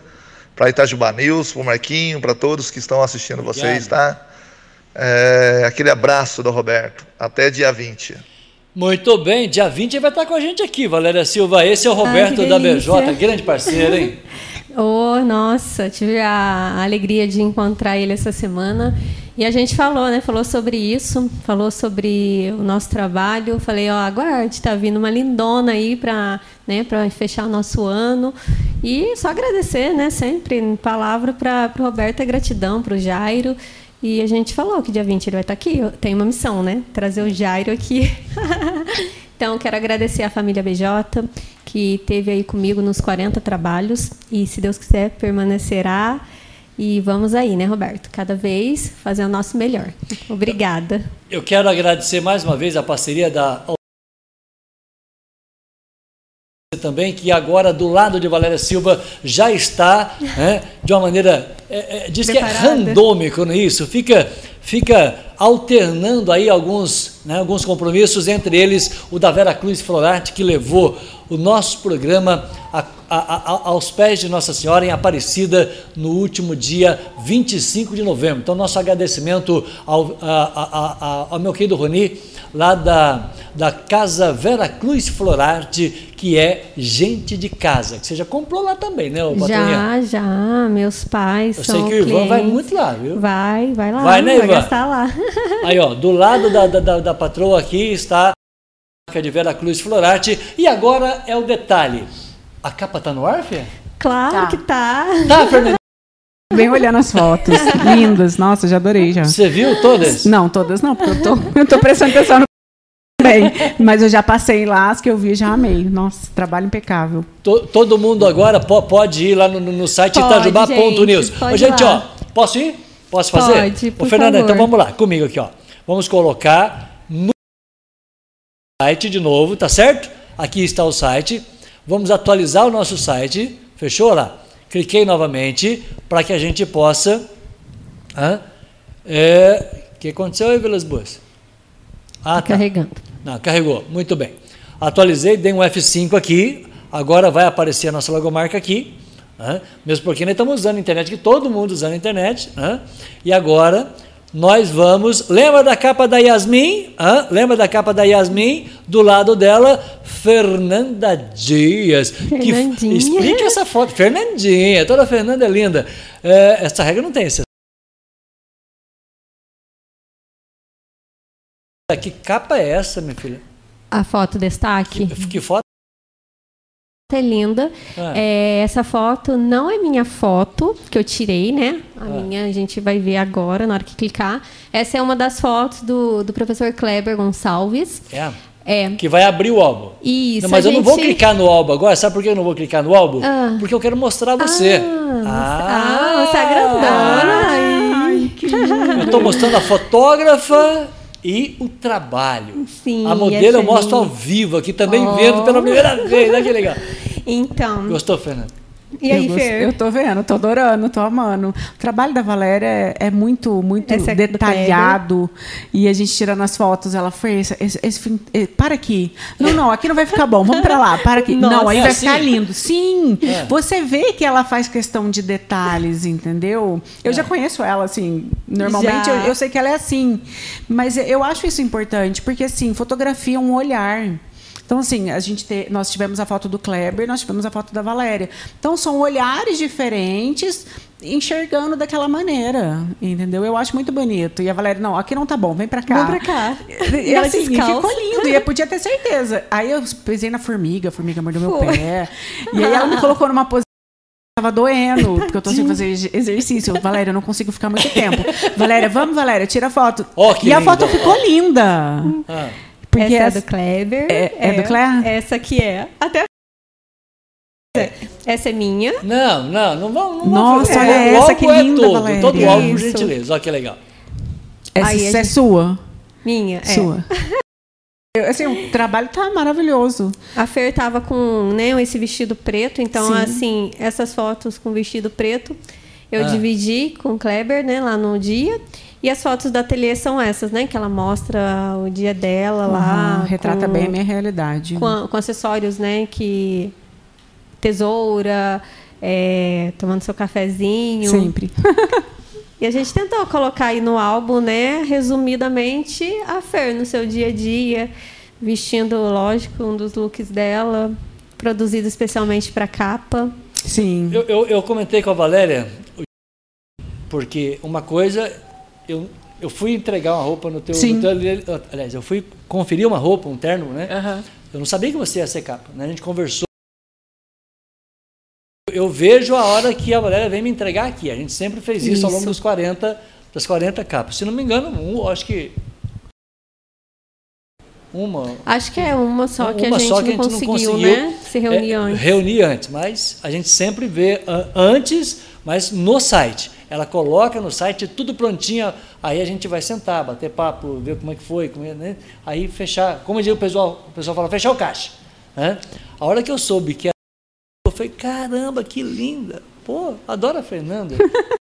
Para Itajubá News, para o Marquinho, para todos que estão assistindo vocês, tá? É, aquele abraço do Roberto. Até dia 20. Muito bem, dia 20 vai estar com a gente aqui, Valéria Silva. Esse é o Roberto Ai, da BJ, grande parceiro, hein? oh, nossa, tive a alegria de encontrar ele essa semana. E a gente falou, né? Falou sobre isso, falou sobre o nosso trabalho. Falei, ó, aguarde, tá vindo uma lindona aí para né, para fechar o nosso ano. E só agradecer, né? Sempre em palavra para o Roberto, é gratidão para o Jairo. E a gente falou que dia 20 ele vai estar tá aqui. Tem uma missão, né? Trazer o Jairo aqui. então, quero agradecer a família BJ, que teve aí comigo nos 40 trabalhos. E, se Deus quiser, permanecerá. E vamos aí, né, Roberto? Cada vez fazer o nosso melhor. Obrigada. Eu quero agradecer mais uma vez a parceria da também que agora do lado de Valéria Silva já está né, de uma maneira é, é, diz Preparada. que é randômico não é isso fica fica alternando aí alguns né, alguns compromissos entre eles o da Vera Cruz Florati que levou o nosso programa a, a, a, aos pés de Nossa Senhora em Aparecida no último dia 25 de novembro. Então, nosso agradecimento ao, ao meu querido Roni, lá da, da Casa Vera Cruz Florarte, que é gente de casa, que você já comprou lá também, né, Já, já, meus pais Eu sei que o Ivan clientes. vai muito lá, viu? Vai, vai lá. Vai, né, Ivan? Vai gastar lá. Aí, ó, do lado da, da, da patroa aqui está de Vera Cruz Florati. E agora é o detalhe. A capa tá no ar, Fê? Claro tá. que tá. Tá, Fernanda? Bem olhando as fotos. Lindas. Nossa, já adorei já. Você viu todas? Não, todas não, porque eu tô, eu tô prestando atenção no bem. Mas eu já passei lá, as que eu vi já amei. Nossa, trabalho impecável. todo mundo agora pode ir lá no, no site itajubá.news. Ô, gente, ó, posso ir? Posso fazer? Pode, por Ô, Fernanda, favor. então vamos lá, comigo aqui, ó. Vamos colocar site de novo, tá certo? Aqui está o site. Vamos atualizar o nosso site. Fechou lá? Cliquei novamente para que a gente possa. O é, que aconteceu aí, Vilas Boas? Ah, tá. Carregando. Não, carregou. Muito bem. Atualizei, dei um F5 aqui. Agora vai aparecer a nossa logomarca aqui. Mesmo porque nós estamos usando a internet, que todo mundo usando a internet. E agora nós vamos. Lembra da capa da Yasmin? Hã? Lembra da capa da Yasmin? Do lado dela, Fernanda Dias. Fernandinha. Que, explica essa foto. Fernandinha, toda Fernanda é linda. É, essa regra não tem. Que capa é essa, minha filha? A foto destaque. Que, que foto? É linda. Ah. É, essa foto não é minha foto que eu tirei, né? A ah. minha a gente vai ver agora na hora que clicar. Essa é uma das fotos do, do professor Kleber Gonçalves. É. É. Que vai abrir o álbum. Isso. Não, mas eu gente... não vou clicar no álbum agora. Sabe por que eu não vou clicar no álbum? Ah. Porque eu quero mostrar você. Ah, ah você é grandona. Ai, que lindo. Eu estou mostrando a fotógrafa e o trabalho. Sim, a modelo eu mostro ao vivo aqui também oh. vendo pela primeira vez. Olha que legal. Então. Gostou, Fernanda? E aí, eu, Fer? Eu tô vendo, tô adorando, tô amando. O trabalho da Valéria é, é muito, muito é detalhado. E a gente tirando as fotos, ela fez esse, esse, esse, para aqui. Não, não, aqui não vai ficar bom. Vamos para lá, para aqui. Nossa, não, aí vai assim? ficar lindo. Sim. É. Você vê que ela faz questão de detalhes, entendeu? Eu é. já conheço ela assim, normalmente eu, eu sei que ela é assim, mas eu acho isso importante, porque assim, fotografia é um olhar. Então, assim, a gente te, nós tivemos a foto do Kleber, nós tivemos a foto da Valéria. Então, são olhares diferentes enxergando daquela maneira, entendeu? Eu acho muito bonito. E a Valéria, não, aqui não tá bom, vem pra cá. Vem pra cá. E assim, ficou lindo. E eu podia ter certeza. Aí eu pisei na formiga, a formiga mordeu meu pé. E aí ela me colocou numa posição tava doendo, porque eu tô sem fazer exercício. Valéria, eu não consigo ficar muito tempo. Valéria, vamos, Valéria, tira a foto. Oh, e a foto ficou linda. Ah. Porque essa, essa é do Kleber. É, é, é do Kleber? Essa aqui é. Até essa é minha. Não, não, não vamos. Nossa, olha é, essa que é linda, todo, Valéria. todo álbum, por gentileza. Olha que legal. Essa Aí, é gente... sua? Minha, é. Sua. assim, o trabalho tá maravilhoso. A Fer tava com né, esse vestido preto, então, Sim. assim, essas fotos com vestido preto eu ah. dividi com o Kleber, né, lá no dia. E as fotos da ateliê são essas, né? Que ela mostra o dia dela uhum, lá. Retrata com, bem a minha realidade. Com, com acessórios, né? Que tesoura, é, tomando seu cafezinho. Sempre. e a gente tentou colocar aí no álbum, né, resumidamente, a Fer no seu dia a dia, vestindo, lógico, um dos looks dela, produzido especialmente para capa. Sim. Eu, eu, eu, comentei com a Valéria, porque uma coisa, eu, eu fui entregar uma roupa no teu, Sim. no teu aliás, eu fui conferir uma roupa, um terno, né? Uhum. Eu não sabia que você ia ser capa, né? A gente conversou eu vejo a hora que a Valéria vem me entregar aqui. A gente sempre fez isso, isso. ao longo dos 40, das 40 capas. Se não me engano, um, acho que uma. Acho que é uma só que, uma a, gente só que a gente não conseguiu, não conseguiu né? Se reunir é, antes. Reunir antes, mas a gente sempre vê antes, mas no site. Ela coloca no site tudo prontinho, aí a gente vai sentar, bater papo, ver como é que foi, como é, né? aí fechar, como diz o pessoal, o pessoal fala, fechar o caixa. Né? A hora que eu soube que eu falei, caramba, que linda. Pô, adoro a Fernanda.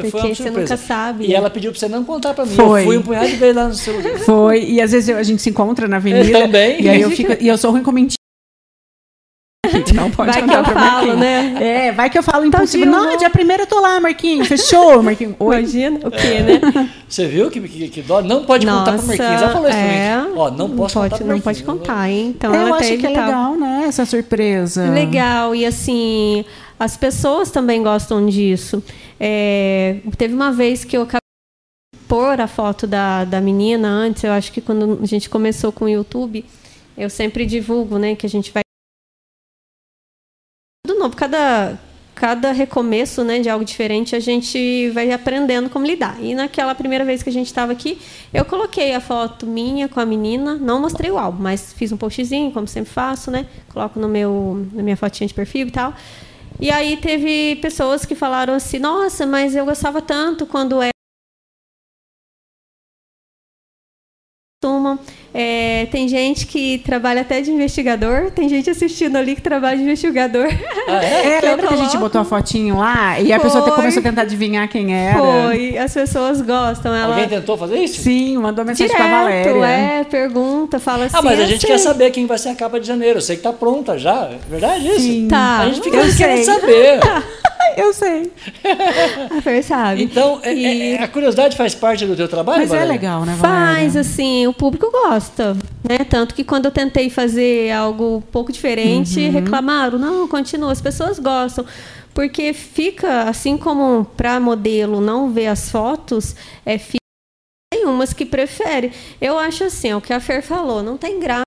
Porque você nunca sabe. E né? ela pediu para você não contar para mim. Foi. Eu fui um punhado de vezes lá no celular. Foi. E às vezes eu, a gente se encontra na avenida. Eu também. E aí eu fico. E eu sou ruim com mentira. Não pode vai que eu falo, né? É, vai que eu falo impossível. Tá não, dia primeiro eu tô lá, Marquinhos. Fechou, Marquinhos. Oi. Imagina o quê, né? Você viu que, que, que dó? Não pode Nossa, contar pro Marquinhos. Ela falou isso é. Ó, não posso pode, contar Não pode contar, hein? Então eu ela acho que é legal, né? Essa surpresa. Legal. E assim, as pessoas também gostam disso. É, teve uma vez que eu acabei pôr a foto da, da menina antes, eu acho que quando a gente começou com o YouTube, eu sempre divulgo, né, que a gente vai novo, cada cada recomeço, né, de algo diferente, a gente vai aprendendo como lidar. E naquela primeira vez que a gente estava aqui, eu coloquei a foto minha com a menina, não mostrei o álbum, mas fiz um postzinho, como sempre faço, né? Coloco no meu na minha fotinha de perfil e tal. E aí teve pessoas que falaram assim: "Nossa, mas eu gostava tanto quando é É, tem gente que trabalha até de investigador, tem gente assistindo ali que trabalha de investigador. Ah, é? é lembra que a gente botou a fotinho lá e a Foi. pessoa começou a tentar adivinhar quem era? Foi, as pessoas gostam. Ela... Alguém tentou fazer isso? Sim, mandou mensagem Direto, pra Valéria. é, pergunta, fala assim. Ah, mas a gente quer saber quem vai ser a capa de janeiro. Eu sei que tá pronta já. É verdade isso? Sim. Tá. A gente fica querendo saber. Eu sei. A Fer sabe. Então, é, e... é, a curiosidade faz parte do teu trabalho, Mas é Valéria? é legal, né, Valéria? Faz, assim, o público gosta, né? Tanto que quando eu tentei fazer algo um pouco diferente, uhum. reclamaram, não, continua, as pessoas gostam. Porque fica, assim como para modelo não ver as fotos, é, tem umas que preferem. Eu acho assim, é o que a Fer falou, não tem graça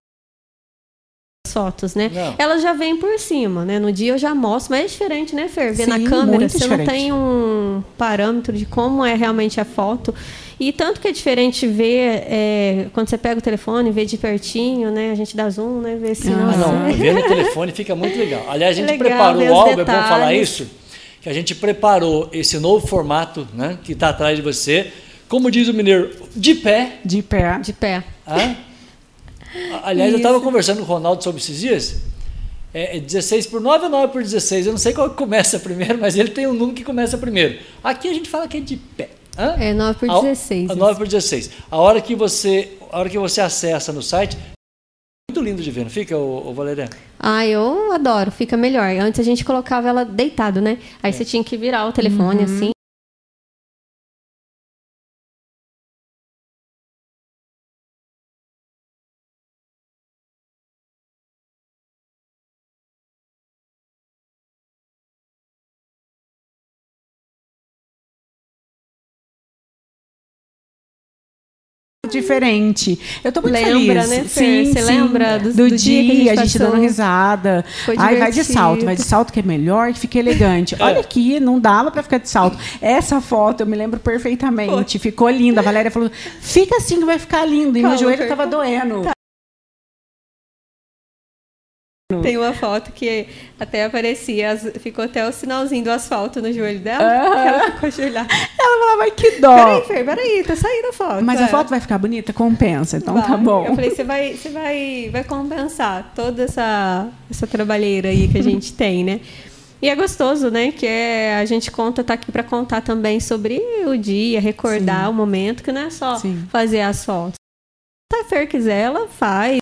fotos, né? Não. Elas já vêm por cima, né? No dia eu já mostro, mas é diferente, né, Fer? Ver Sim, na câmera, você diferente. não tem um parâmetro de como é realmente a foto. E tanto que é diferente ver é, quando você pega o telefone, ver de pertinho, né? A gente dá zoom, né? Ver se ah, não, ver no telefone fica muito legal. Aliás, a gente legal, preparou o álbum, é bom falar isso, que a gente preparou esse novo formato, né? Que está atrás de você. Como diz o mineiro, de pé. De pé. De pé. Ah? Aliás, Isso. eu estava conversando com o Ronaldo sobre esses dias. É, 16 por 9 ou 9 por 16? Eu não sei qual que começa primeiro, mas ele tem um número que começa primeiro. Aqui a gente fala que é de pé. Hã? É 9 por 16. A, a 9 por 16. A hora que você, a hora que você acessa no site, muito lindo de ver, não fica, o, o Valeriano? Ah, eu adoro, fica melhor. Antes a gente colocava ela deitado, né? Aí é. você tinha que virar o telefone uhum. assim. Diferente. Eu tô muito lembra, feliz. Né, sim, Você lembra do, do, do dia, dia, a gente, a gente dando risada. Aí vai de salto, vai de salto que é melhor, que fica elegante. Olha aqui, não dava para ficar de salto. Essa foto eu me lembro perfeitamente. Ficou linda. A Valéria falou: "Fica assim que vai ficar lindo". E Calma, meu joelho estava doendo. Tá. Tem uma foto que até aparecia, ficou até o sinalzinho do asfalto no joelho dela. Ela ficou ajoelhada. Ela falava, que dó. Peraí, Fer, peraí, tá saindo a foto. Mas é. a foto vai ficar bonita? Compensa, então tá vai. tá bom. Eu falei, você vai, você vai, vai compensar toda essa, essa trabalheira aí que a gente tem, né? E é gostoso, né? Que é, a gente conta, tá aqui para contar também sobre o dia, recordar Sim. o momento, que não é só Sim. fazer as fotos. Se a Fer quiser, ela faz,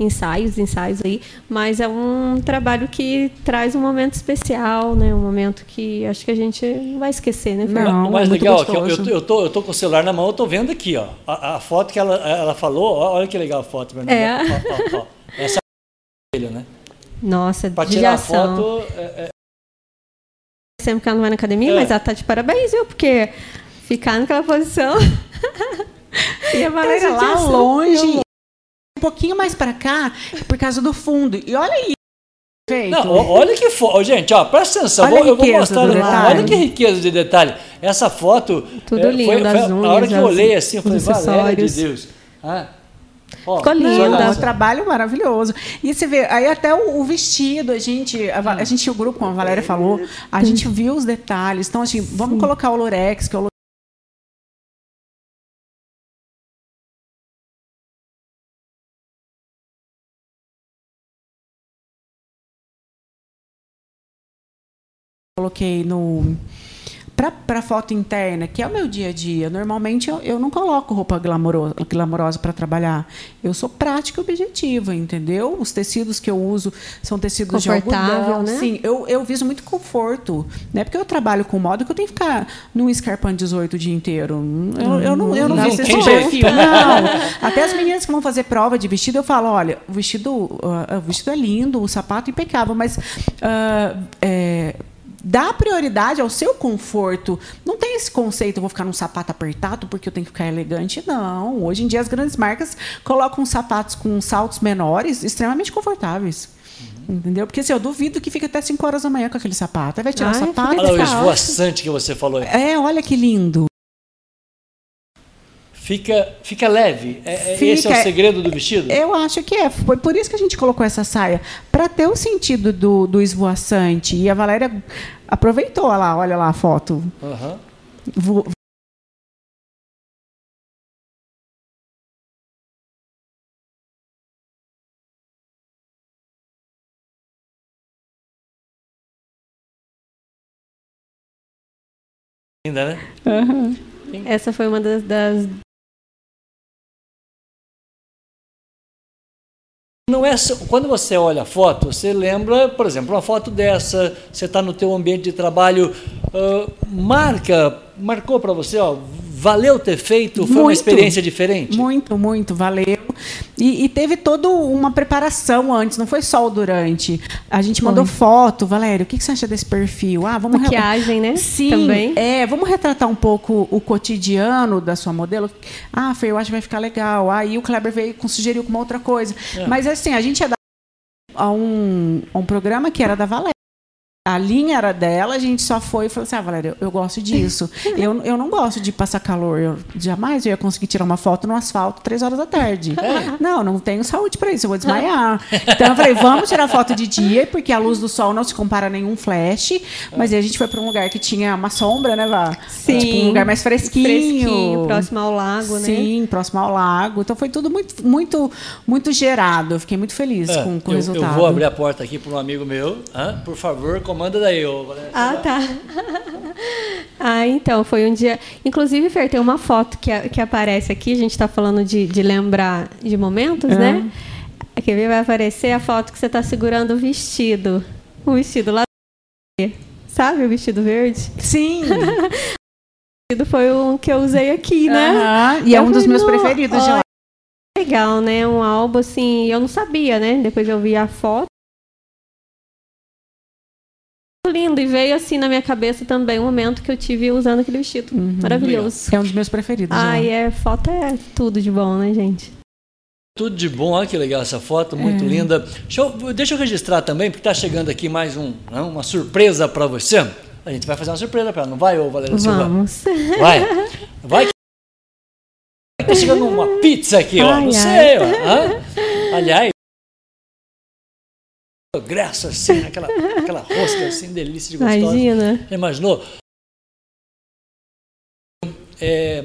ensaios, ensaios aí, mas é um trabalho que traz um momento especial, né? Um momento que acho que a gente não vai esquecer, né? Não, o mais é legal aqui, eu, eu, tô, eu tô com o celular na mão, eu tô vendo aqui, ó, a, a foto que ela, ela falou, olha que legal a foto, Bernardo. É. Ó, ó, ó. Essa é né? Nossa, Pra tirar a foto... É, é... Sempre que ela não vai na academia, é. mas ela tá de parabéns, viu? Porque ficar naquela posição... e a Valéria lá longe um pouquinho mais para cá por causa do fundo. E olha aí. Não, olha que foto. Gente, ó, presta atenção. Olha eu vou mostrar. Olha que riqueza de detalhe. Essa foto. Tudo é, lindo, foi, foi, unhas, A hora que eu olhei assim, eu falei, Valéria de Deus. Ah, Ó, Ficou linda. É um trabalho maravilhoso. E você vê, aí até o, o vestido, a gente, a, a, gente, o grupo, como a Valéria falou, a gente viu os detalhes. Então, assim, vamos colocar o Lorex, que é o coloquei no para foto interna, que é o meu dia a dia, normalmente eu, eu não coloco roupa glamourosa, glamourosa para trabalhar. Eu sou prática e objetiva, entendeu? Os tecidos que eu uso são tecidos de algodão. Né? Sim, eu, eu viso muito conforto. Não é porque eu trabalho com moda que eu tenho que ficar num Scarpan 18 o dia inteiro. Eu, eu não, eu não, não visto esse perfil. Não. Até as meninas que vão fazer prova de vestido, eu falo, olha, o vestido, uh, o vestido é lindo, o sapato é impecável, mas uh, é, dá prioridade ao seu conforto. Não tem esse conceito, vou ficar num sapato apertado porque eu tenho que ficar elegante. Não. Hoje em dia as grandes marcas colocam sapatos com saltos menores extremamente confortáveis. Uhum. Entendeu? Porque assim, eu duvido que fique até 5 horas da manhã com aquele sapato. Aí vai tirar Ai, o sapato. Olha o esvoaçante que você falou aí. É, olha que lindo. Fica, fica leve. É, é fica, esse é o segredo do vestido? Eu acho que é. Foi por isso que a gente colocou essa saia. Para ter o sentido do, do esvoaçante. E a Valéria aproveitou. Olha lá, olha lá a foto. Uhum. Vo Ainda, né? Uhum. Essa foi uma das, das Não é quando você olha a foto, você lembra, por exemplo, uma foto dessa, você está no teu ambiente de trabalho, uh, marca, marcou para você, ó, valeu ter feito, foi muito, uma experiência diferente? Muito, muito, valeu. E, e, teve toda uma preparação antes, não foi só o durante. A gente mandou foi. foto, Valério, o que, que, você acha desse perfil? Ah, vamos Maquiagem, né? Sim, Também. É, vamos retratar um pouco o cotidiano da sua modelo. Ah, Fê, eu acho que vai ficar legal. Aí o Kleber veio com, sugeriu com uma outra coisa. É. Mas assim, a gente ia dar a um, a um programa que era da Valéria a linha era dela, a gente só foi e falou assim: ah, Valéria, eu, eu gosto disso. eu, eu não gosto de passar calor. Eu jamais eu ia conseguir tirar uma foto no asfalto três horas da tarde. É. Não, não tenho saúde para isso, eu vou desmaiar. então eu falei: vamos tirar foto de dia, porque a luz do sol não se compara a nenhum flash. Mas aí a gente foi para um lugar que tinha uma sombra, né, Vá? Sim. Tipo, um lugar mais fresquinho. Fresquinho, próximo ao lago, né? Sim, próximo ao lago. Então foi tudo muito, muito, muito gerado. Eu fiquei muito feliz é, com, com eu, o resultado. Eu vou abrir a porta aqui para um amigo meu. Por favor, comanda daí, ô ah, tá. ah, então, foi um dia. Inclusive, Fer, tem uma foto que, que aparece aqui, a gente está falando de, de lembrar de momentos, né? uhum. né? Aqui vai aparecer a foto que você está segurando o vestido. O vestido lá. Sabe o vestido verde? Sim! o vestido foi um que eu usei aqui, né? Uhum. E é um dos meus preferidos de lá. Legal, né? Um álbum assim, eu não sabia, né? Depois eu vi a foto lindo. E veio assim na minha cabeça também o momento que eu tive usando aquele vestido. Uhum, Maravilhoso. É um dos meus preferidos. Ai, né? é, foto é tudo de bom, né, gente? Tudo de bom, olha que legal essa foto, muito é. linda. Deixa eu, deixa eu, registrar também, porque está chegando aqui mais um, não, né, uma surpresa para você. A gente vai fazer uma surpresa para ela, não vai, ô Valéria Silva? Vamos. Vai. Vai. Está chegando uma pizza aqui, ó. Ai, não sei, ó. Aliás, graça assim, aquela, aquela rosca assim, delícia de gostosa. Imagina. Imaginou? É,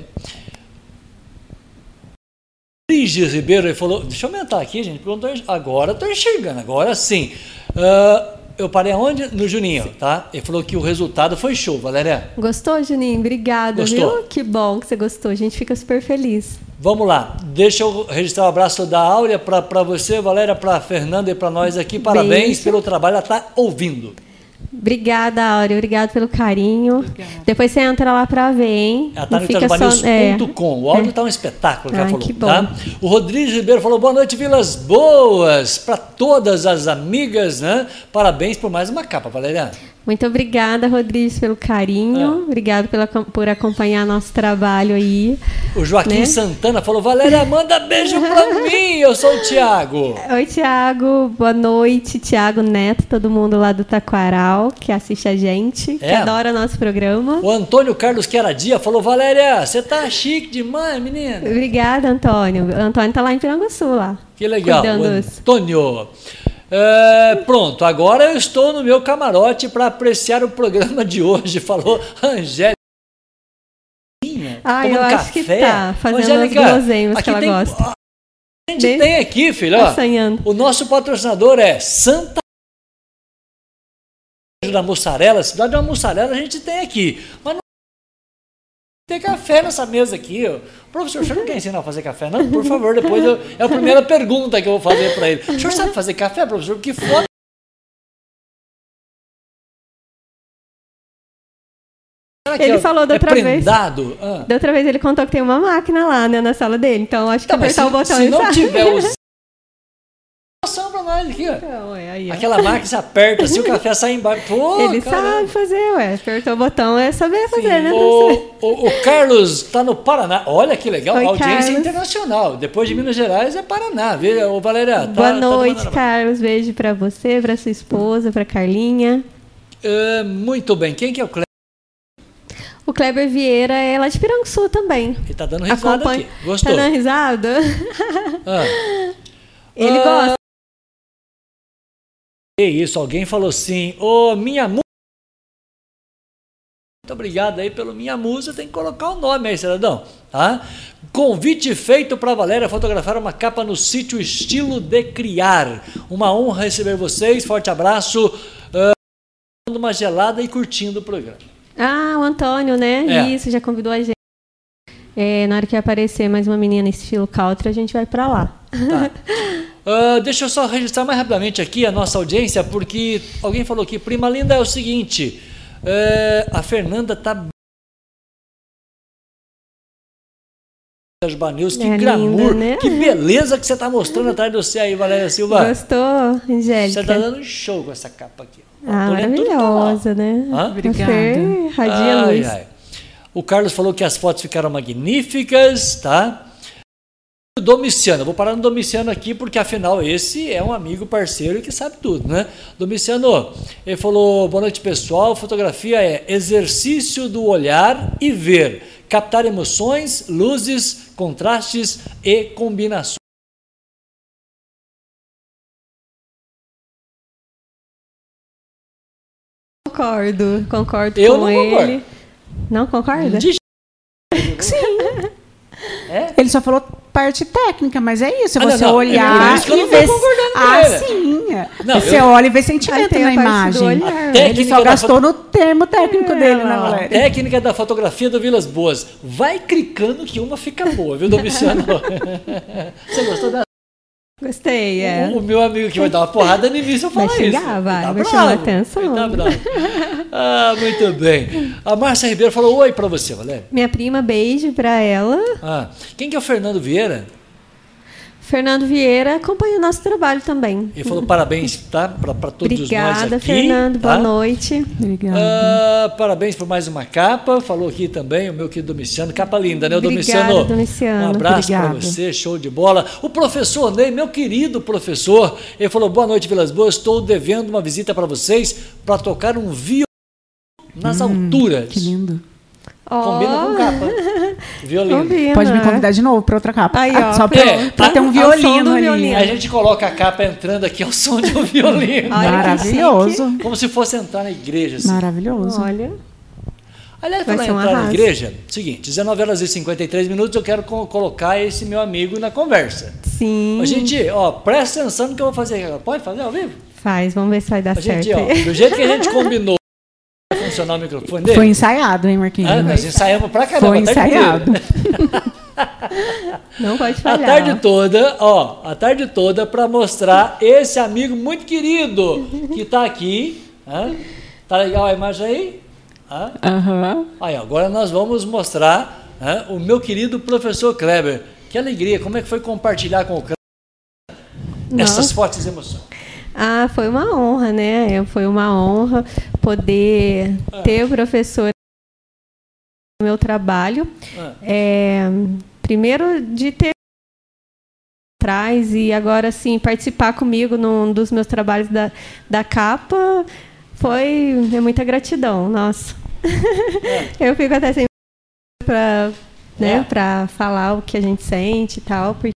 Briges Ribeiro ele falou, deixa eu aumentar aqui, gente, porque eu tô, agora estou enxergando, agora sim. Uh, eu parei aonde? No Juninho, tá? Ele falou que o resultado foi show, Valéria. Gostou, Juninho? Obrigada, Gostou? viu? Que bom que você gostou. A gente fica super feliz. Vamos lá. Deixa eu registrar o um abraço da Áurea para você, Valéria, para Fernanda e para nós aqui. Parabéns Beijo. pelo trabalho. Ela está ouvindo. Obrigada, Áurea. Obrigado pelo carinho. Obrigada. Depois você entra lá para ver, hein? Ela no itajubanews.com. É. O áudio está é. um espetáculo, já Ai, falou. Tá? O Rodrigues Ribeiro falou, boa noite, Vilas Boas, para todas as amigas, né? Parabéns por mais uma capa, Valeriana. Muito obrigada, Rodrigues, pelo carinho. Ah. Obrigado pela, por acompanhar nosso trabalho aí. O Joaquim né? Santana falou: Valéria, manda beijo pra mim. Eu sou o Tiago. Oi, Tiago. Boa noite, Tiago Neto, todo mundo lá do Taquaral que assiste a gente, é. que adora nosso programa. O Antônio Carlos Queradia falou: Valéria, você tá chique demais, menina. Obrigada, Antônio. O Antônio tá lá em Piranguçu, lá. Que legal. Antônio. É, pronto, agora eu estou no meu camarote para apreciar o programa de hoje, falou Angélica. Ah, eu café. acho que tá, fazendo Angélica, as guloseimas que ela tem, gosta. A gente tem aqui, filho, ó, o nosso patrocinador é Santa da mussarela, cidade da mussarela a gente tem aqui, mas não tem café nessa mesa aqui. Ó. Professor, o senhor não quer ensinar a fazer café? Não, por favor, depois eu, é a primeira pergunta que eu vou fazer para ele. O senhor sabe fazer café, professor? Que foda. Ele falou da é outra é vez. Ah. Da outra vez ele contou que tem uma máquina lá né, na sala dele. Então acho que tá, apertar se, o botão se não sabe. tiver os aqui, ó. Então, é, aí, ó. Aquela máquina se aperta, assim o café sai embaixo. Pô, Ele caramba. sabe fazer, ué. Apertou o botão, é saber fazer, Sim. né? O, o, o, Carlos está no Paraná. Olha que legal, Oi, audiência Carlos. internacional. Depois de Minas Gerais é Paraná. Vê, ô, Valéria, tá, Boa tá noite, tá Carlos. Beijo para você, para sua esposa, para Carlinha. Uh, muito bem. Quem que é o Kleber? O Kleber Vieira é lá de Piranguçu também. Ele tá dando risada Acompanha... aqui. Gostou? Tá dando risada? Ah. Ele ah. gosta isso, alguém falou assim, ô oh, minha musa. Muito obrigado aí pelo minha musa, tem que colocar o nome aí, cidadão. Tá? Convite feito para Valéria fotografar uma capa no sítio Estilo de Criar. Uma honra receber vocês, forte abraço. Uh, uma gelada e curtindo o programa. Ah, o Antônio, né? É. Isso, já convidou a gente. É, na hora que aparecer mais uma menina estilo country, a gente vai para lá. Tá. Uh, deixa eu só registrar mais rapidamente aqui a nossa audiência, porque alguém falou que prima linda é o seguinte: uh, a Fernanda tá News, que é glamour, né? que beleza que você está mostrando atrás do você aí, Valéria Silva. Gostou, Angélica? Você está dando um show com essa capa aqui. Ah, maravilhosa, né? Hã? Obrigada. Radia luz. Ai. O Carlos falou que as fotos ficaram magníficas, tá? Domiciano, vou parar no Domiciano aqui porque afinal esse é um amigo parceiro que sabe tudo, né? Domiciano, ele falou: boa noite pessoal. Fotografia é exercício do olhar e ver, captar emoções, luzes, contrastes e combinações. Concordo, concordo Eu com não ele. Concordo. Não concorda? De... Sim. É? Ele só falou parte técnica, mas é isso. Ah, você não, não. olhar é e ver. Ah, sim. Não, você eu... olha e vê sentimento na imagem. Ele só gastou foto... no termo técnico é, dele, né, Valéria? Técnica da fotografia do Vilas Boas. Vai clicando que uma fica boa, viu, Domiciano? você gostou da Gostei, é. O, o, meu amigo que vai dar uma porrada no início falar vai xingar, isso. Vai, tá vai chamar atenção. Tá bravo. Ah, muito bem. A Márcia Ribeiro falou oi para você, Valéria. Minha prima, beijo para ela. Ah, quem que é o Fernando Vieira? Fernando Vieira acompanha o nosso trabalho também. Ele falou parabéns, tá? Para todos Obrigada, nós aqui. Obrigada, Fernando. Tá? Boa noite. Obrigada. Uh, parabéns por mais uma capa. Falou aqui também o meu querido Domiciano. Capa linda, né, Obrigada, Domiciano? Domiciano. Um abraço para você, show de bola. O professor Ney, meu querido professor, ele falou: boa noite, Vilas Boas. Estou devendo uma visita para vocês para tocar um violão nas hum, alturas. Que lindo. Oh. Combina com capa. Violino. Combina. Pode me convidar de novo para outra capa. Aí, ó. Só para é, ter um violino ali. Violino. A gente coloca a capa entrando aqui ao som de um violino. Maravilhoso. Como se fosse entrar na igreja. Assim. Maravilhoso. Olha. Aliás, para entrar na igreja, seguinte, 19 horas e 53 minutos, eu quero co colocar esse meu amigo na conversa. Sim. A gente, ó, presta atenção no que eu vou fazer. Pode fazer ao vivo? Faz, vamos ver se vai dar a certo. Gente, ó, do jeito que a gente combinou funcionar o microfone dele? Foi ensaiado, hein, Marquinhos? Ah, nós ensaiamos pra caramba. Foi ensaiado. Não pode falhar. A tarde toda, ó, a tarde toda para mostrar esse amigo muito querido que está aqui. Hein? Tá legal a imagem aí? Uhum. Aí, agora nós vamos mostrar hein, o meu querido professor Kleber. Que alegria, como é que foi compartilhar com o Kleber Nossa. essas fortes emoções? Ah, foi uma honra, né? Foi uma honra poder ah. ter o professor no meu trabalho. Ah. É, primeiro de ter atrás e agora sim participar comigo num dos meus trabalhos da, da capa foi é muita gratidão, nossa. É. Eu fico até sem para né, é. para falar o que a gente sente e tal, porque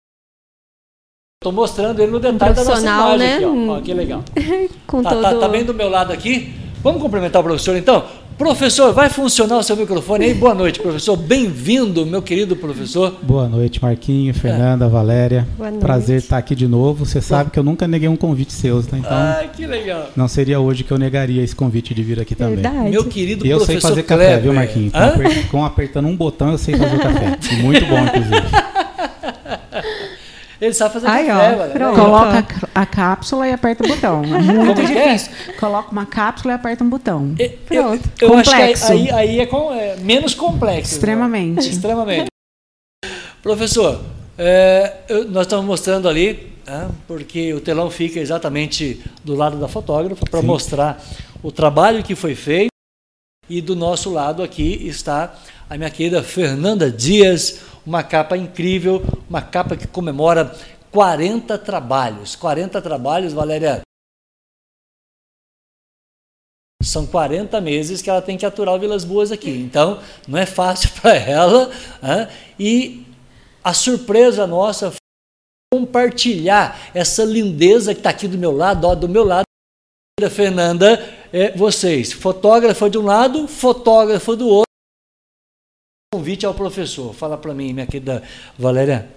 Estou mostrando ele no detalhe da nossa imagem né? aqui, ó. ó que legal. Com tá, todo... tá, tá bem do meu lado aqui. Vamos cumprimentar o professor então? Professor, vai funcionar o seu microfone aí? Boa noite, professor. Bem-vindo, meu querido professor. Boa noite, Marquinho, Fernanda, é. Valéria. Boa noite. Prazer estar aqui de novo. Você sabe que eu nunca neguei um convite seu, tá? Então, ah, que legal. Não seria hoje que eu negaria esse convite de vir aqui também. Verdade. Meu querido e eu professor sei fazer Kleber. café, viu, Marquinho? Com, aper... com apertando um botão eu sei fazer café. Muito bom, inclusive. Ele sabe fazer Aí, café, ó, Coloca a cápsula e aperta o botão. É muito Como difícil. É? Coloca uma cápsula e aperta um botão. E, Pronto. Eu, eu complexo. aí, aí é, com, é, menos complexo. Extremamente. Né? Extremamente. Professor, é, eu, nós estamos mostrando ali, né, porque o telão fica exatamente do lado da fotógrafa, para mostrar o trabalho que foi feito. E do nosso lado aqui está a minha querida Fernanda Dias, uma capa incrível, uma capa que comemora 40 trabalhos. 40 trabalhos, Valéria. São 40 meses que ela tem que aturar o Vilas Boas aqui. Então, não é fácil para ela. Hein? E a surpresa nossa foi compartilhar essa lindeza que está aqui do meu lado, ó, do meu lado, Fernanda, é, vocês, fotógrafa de um lado, fotógrafo do outro convite ao professor. Fala para mim, minha querida Valéria.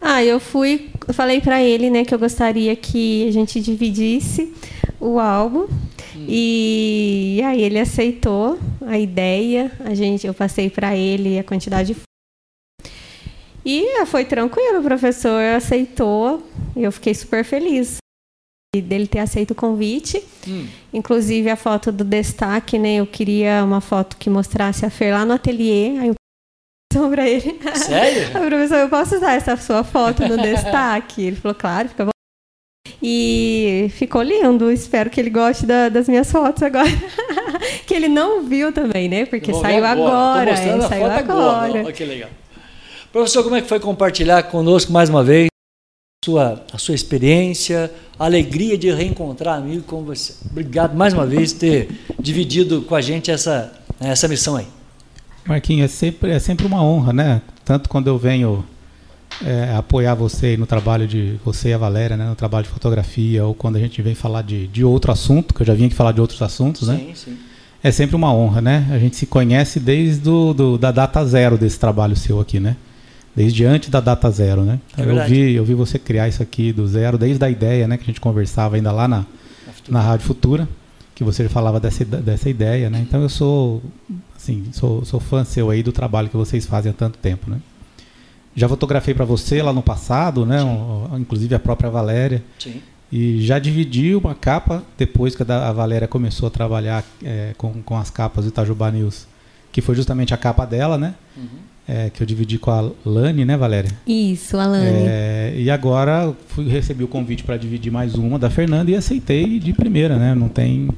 Ah, eu fui, falei para ele, né, que eu gostaria que a gente dividisse o álbum hum. e, aí ele aceitou a ideia. A gente, eu passei para ele a quantidade de e foi tranquilo, o professor aceitou. Eu fiquei super feliz dele ter aceito o convite. Hum. Inclusive a foto do destaque, né? Eu queria uma foto que mostrasse a Fer lá no ateliê. Aí para ele. Sério? A professor, eu posso usar essa sua foto no destaque? Ele falou, claro, fica bom. E ficou lindo. Espero que ele goste da, das minhas fotos agora. que ele não viu também, né? Porque saiu agora. agora é, saiu agora. agora. que legal. Professor, como é que foi compartilhar conosco mais uma vez a sua, a sua experiência, a alegria de reencontrar amigo como você? Obrigado mais uma vez por ter dividido com a gente essa, essa missão aí. Marquinhos, é sempre, é sempre uma honra, né? Tanto quando eu venho é, apoiar você no trabalho de você e a Valéria, né? No trabalho de fotografia, ou quando a gente vem falar de, de outro assunto, que eu já vim aqui falar de outros assuntos, né? Sim, sim. É sempre uma honra, né? A gente se conhece desde do, do, da data zero desse trabalho seu aqui, né? Desde antes da data zero, né? É eu, vi, eu vi você criar isso aqui do zero, desde a ideia, né? Que a gente conversava ainda lá na, na Rádio Futura, que você falava dessa, dessa ideia, né? Então eu sou Sim, sou, sou fã seu aí do trabalho que vocês fazem há tanto tempo, né? Já fotografei para você lá no passado, né? Um, inclusive a própria Valéria. Sim. E já dividi uma capa depois que a Valéria começou a trabalhar é, com, com as capas do Itajubá News, que foi justamente a capa dela, né? Uhum. É, que eu dividi com a Lani, né, Valéria? Isso, a Lani. É, e agora fui, recebi o convite para dividir mais uma da Fernanda e aceitei de primeira, né? Não tem,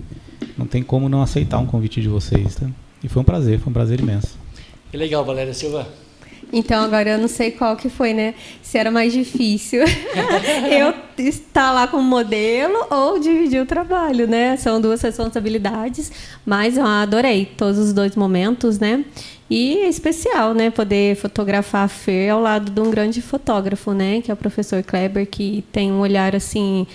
não tem como não aceitar um convite de vocês, tá? E foi um prazer, foi um prazer imenso. Que legal, Valéria Silva. Então agora eu não sei qual que foi, né? Se era mais difícil eu estar lá como modelo ou dividir o trabalho, né? São duas responsabilidades, mas eu adorei todos os dois momentos, né? E é especial, né? Poder fotografar a Fer ao lado de um grande fotógrafo, né? Que é o professor Kleber, que tem um olhar assim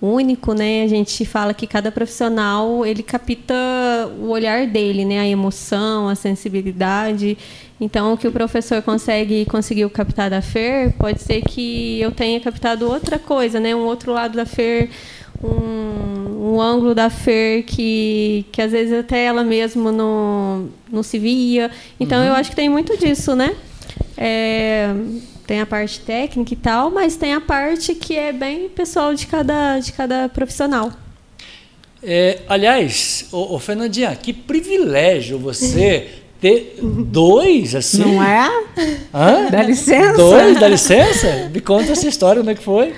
único, né? A gente fala que cada profissional ele capta o olhar dele, né? A emoção, a sensibilidade. Então, o que o professor consegue conseguiu captar da Fer, pode ser que eu tenha captado outra coisa, né? Um outro lado da Fer, um, um ângulo da Fer que, que às vezes até ela mesma não, não se via. Então, uhum. eu acho que tem muito disso, né? É, tem a parte técnica e tal, mas tem a parte que é bem pessoal de cada, de cada profissional. É, aliás, ô, ô, Fernandinha, que privilégio você ter dois assim. Não é? Hã? Dá licença. Dois, dá licença? Me conta essa história, como é que foi?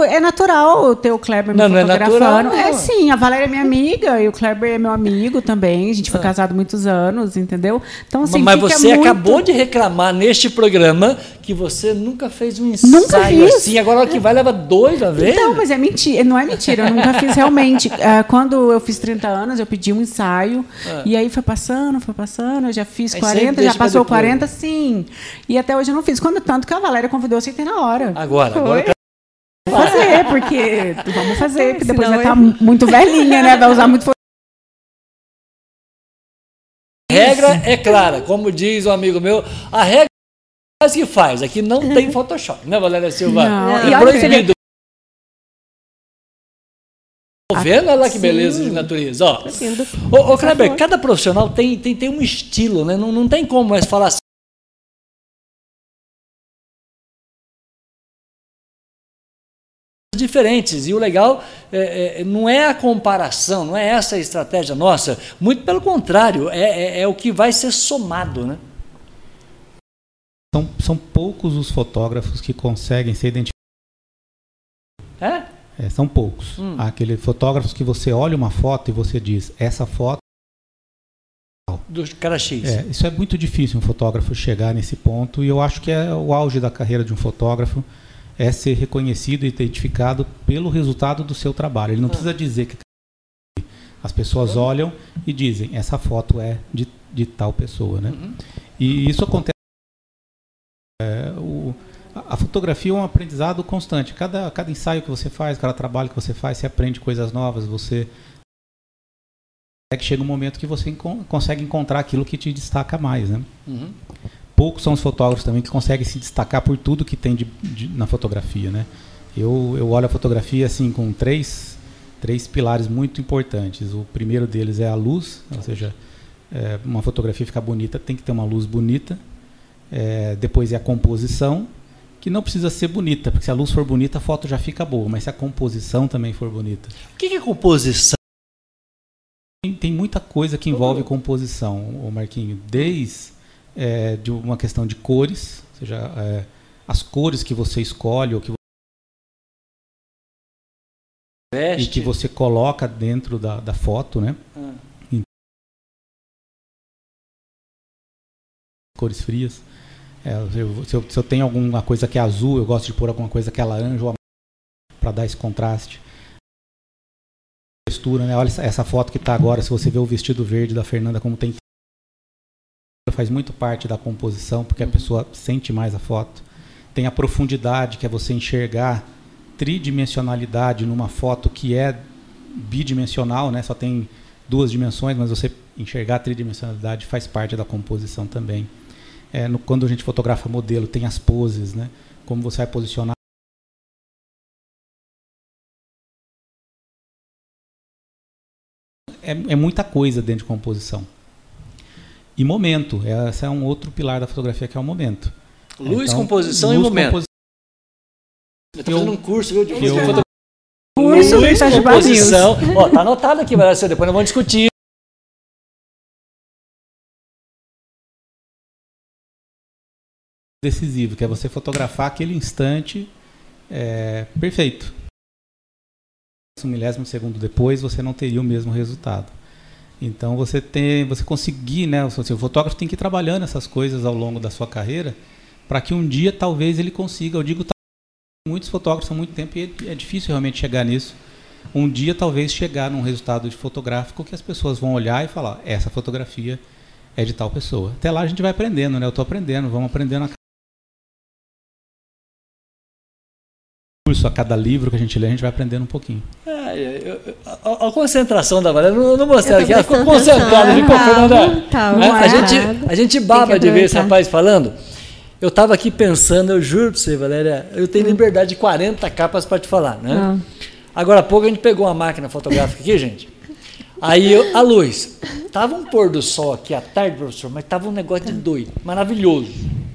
Foi, é natural ter o Kleber me não, fotografando. Não é, natural, é sim, a Valéria é minha amiga e o Kleber é meu amigo também. A gente foi ah. casado muitos anos, entendeu? Então, assim, Mas você muito... acabou de reclamar neste programa que você nunca fez um ensaio nunca fiz. assim. Agora que vai leva dois a vez. Então, mas é mentira, não é mentira, eu nunca fiz realmente. É, quando eu fiz 30 anos, eu pedi um ensaio ah. e aí foi passando, foi passando, eu já fiz aí 40, já passou 40, sim. E até hoje eu não fiz. Quando tanto que a Valéria convidou, eu aceitei na hora. Agora, foi. agora fazer, porque vamos fazer, porque depois vai estar tá muito velhinha, né? Vai usar muito. A regra é clara, como diz um amigo meu, a regra é que faz. Aqui não tem Photoshop, né, Valéria Silva? Não. É proibido. Tô vendo? Olha lá que beleza de natureza. Ó, ô, ô Kleber, cada profissional tem, tem, tem um estilo, né? Não, não tem como mais falar assim. Diferentes. E o legal é, é, não é a comparação, não é essa a estratégia nossa. Muito pelo contrário, é, é, é o que vai ser somado. Né? São, são poucos os fotógrafos que conseguem ser identificados. É? É, são poucos. Hum. Aqueles fotógrafos que você olha uma foto e você diz, essa foto. Do cara X. É, isso é muito difícil um fotógrafo chegar nesse ponto, e eu acho que é o auge da carreira de um fotógrafo é ser reconhecido e identificado pelo resultado do seu trabalho. Ele não ah. precisa dizer que as pessoas olham e dizem essa foto é de, de tal pessoa, né? Uhum. E isso acontece. É, o, a fotografia é um aprendizado constante. Cada, cada ensaio que você faz, cada trabalho que você faz, você aprende coisas novas. Você é que chega um momento que você consegue encontrar aquilo que te destaca mais, né? Uhum poucos são os fotógrafos também que conseguem se destacar por tudo que tem de, de, na fotografia, né? Eu, eu olho a fotografia assim com três, três pilares muito importantes. O primeiro deles é a luz, ou seja, é, uma fotografia ficar bonita tem que ter uma luz bonita. É, depois é a composição, que não precisa ser bonita, porque se a luz for bonita, a foto já fica boa, mas se a composição também for bonita. O que é composição? Tem, tem muita coisa que envolve composição, o Marquinho, desde é, de uma questão de cores, ou seja, é, as cores que você escolhe ou que Veste. e que você coloca dentro da, da foto, né? Ah. Cores frias. É, se, eu, se, eu, tenho alguma coisa que é azul, eu gosto de pôr alguma coisa que é laranja ou para dar esse contraste. Textura, né? Olha essa, essa foto que está agora, se você vê o vestido verde da Fernanda como tem faz muito parte da composição, porque a uhum. pessoa sente mais a foto. Tem a profundidade, que é você enxergar tridimensionalidade numa foto que é bidimensional, né? só tem duas dimensões, mas você enxergar a tridimensionalidade faz parte da composição também. É, no, quando a gente fotografa modelo, tem as poses, né? como você vai posicionar. É, é muita coisa dentro de composição e momento. Esse é um outro pilar da fotografia que é o momento. Luz, então, composição luz, e momento. Composi... Eu estou fazendo um curso, viu, de eu... fotografia. Curso luz, composição. Ó, tá anotado aqui, mas depois nós vamos discutir. decisivo, que é você fotografar aquele instante é, perfeito. Um milésimo segundo depois, você não teria o mesmo resultado. Então você tem, você conseguir, né? O, fotógrafo tem que ir trabalhando essas coisas ao longo da sua carreira para que um dia talvez ele consiga. Eu digo muitos fotógrafos há muito tempo e é difícil realmente chegar nisso. Um dia talvez chegar num resultado de fotográfico que as pessoas vão olhar e falar essa fotografia é de tal pessoa. Até lá a gente vai aprendendo, né? Eu estou aprendendo, vamos aprendendo a curso, a cada livro que a gente lê, a gente vai aprendendo um pouquinho. É, eu, eu, a, a, concentração da Valéria, não, não mostrei aqui, ela ficou concentrada, ficou, Fernanda? Tá, né? a, gente, a gente baba de ver esse rapaz falando. Eu estava aqui pensando, eu juro para você, Valéria, eu tenho hum. liberdade de 40 capas para te falar, né? Ah. Agora há pouco a gente pegou uma máquina fotográfica aqui, gente. Aí eu, a luz. Tava um pôr do sol aqui à tarde, professor, mas tava um negócio de doido, maravilhoso.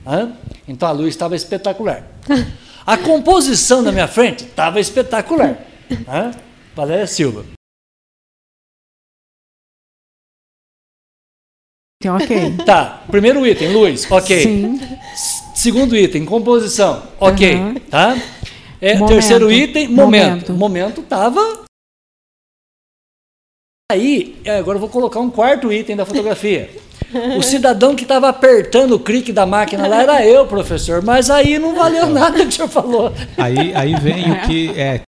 Hein? Então a luz estava espetacular. A composição na minha frente estava espetacular. Hein? Valéria Silva. Então, ok. Tá. Primeiro item, luz, ok. Sim. Segundo item, composição, ok. Uhum. Tá? É, terceiro item, momento. Momento estava. Aí, é, agora eu vou colocar um quarto item da fotografia. O cidadão que estava apertando o clique da máquina lá era eu, professor. Mas aí não valeu nada que o senhor falou. Aí, aí vem o que é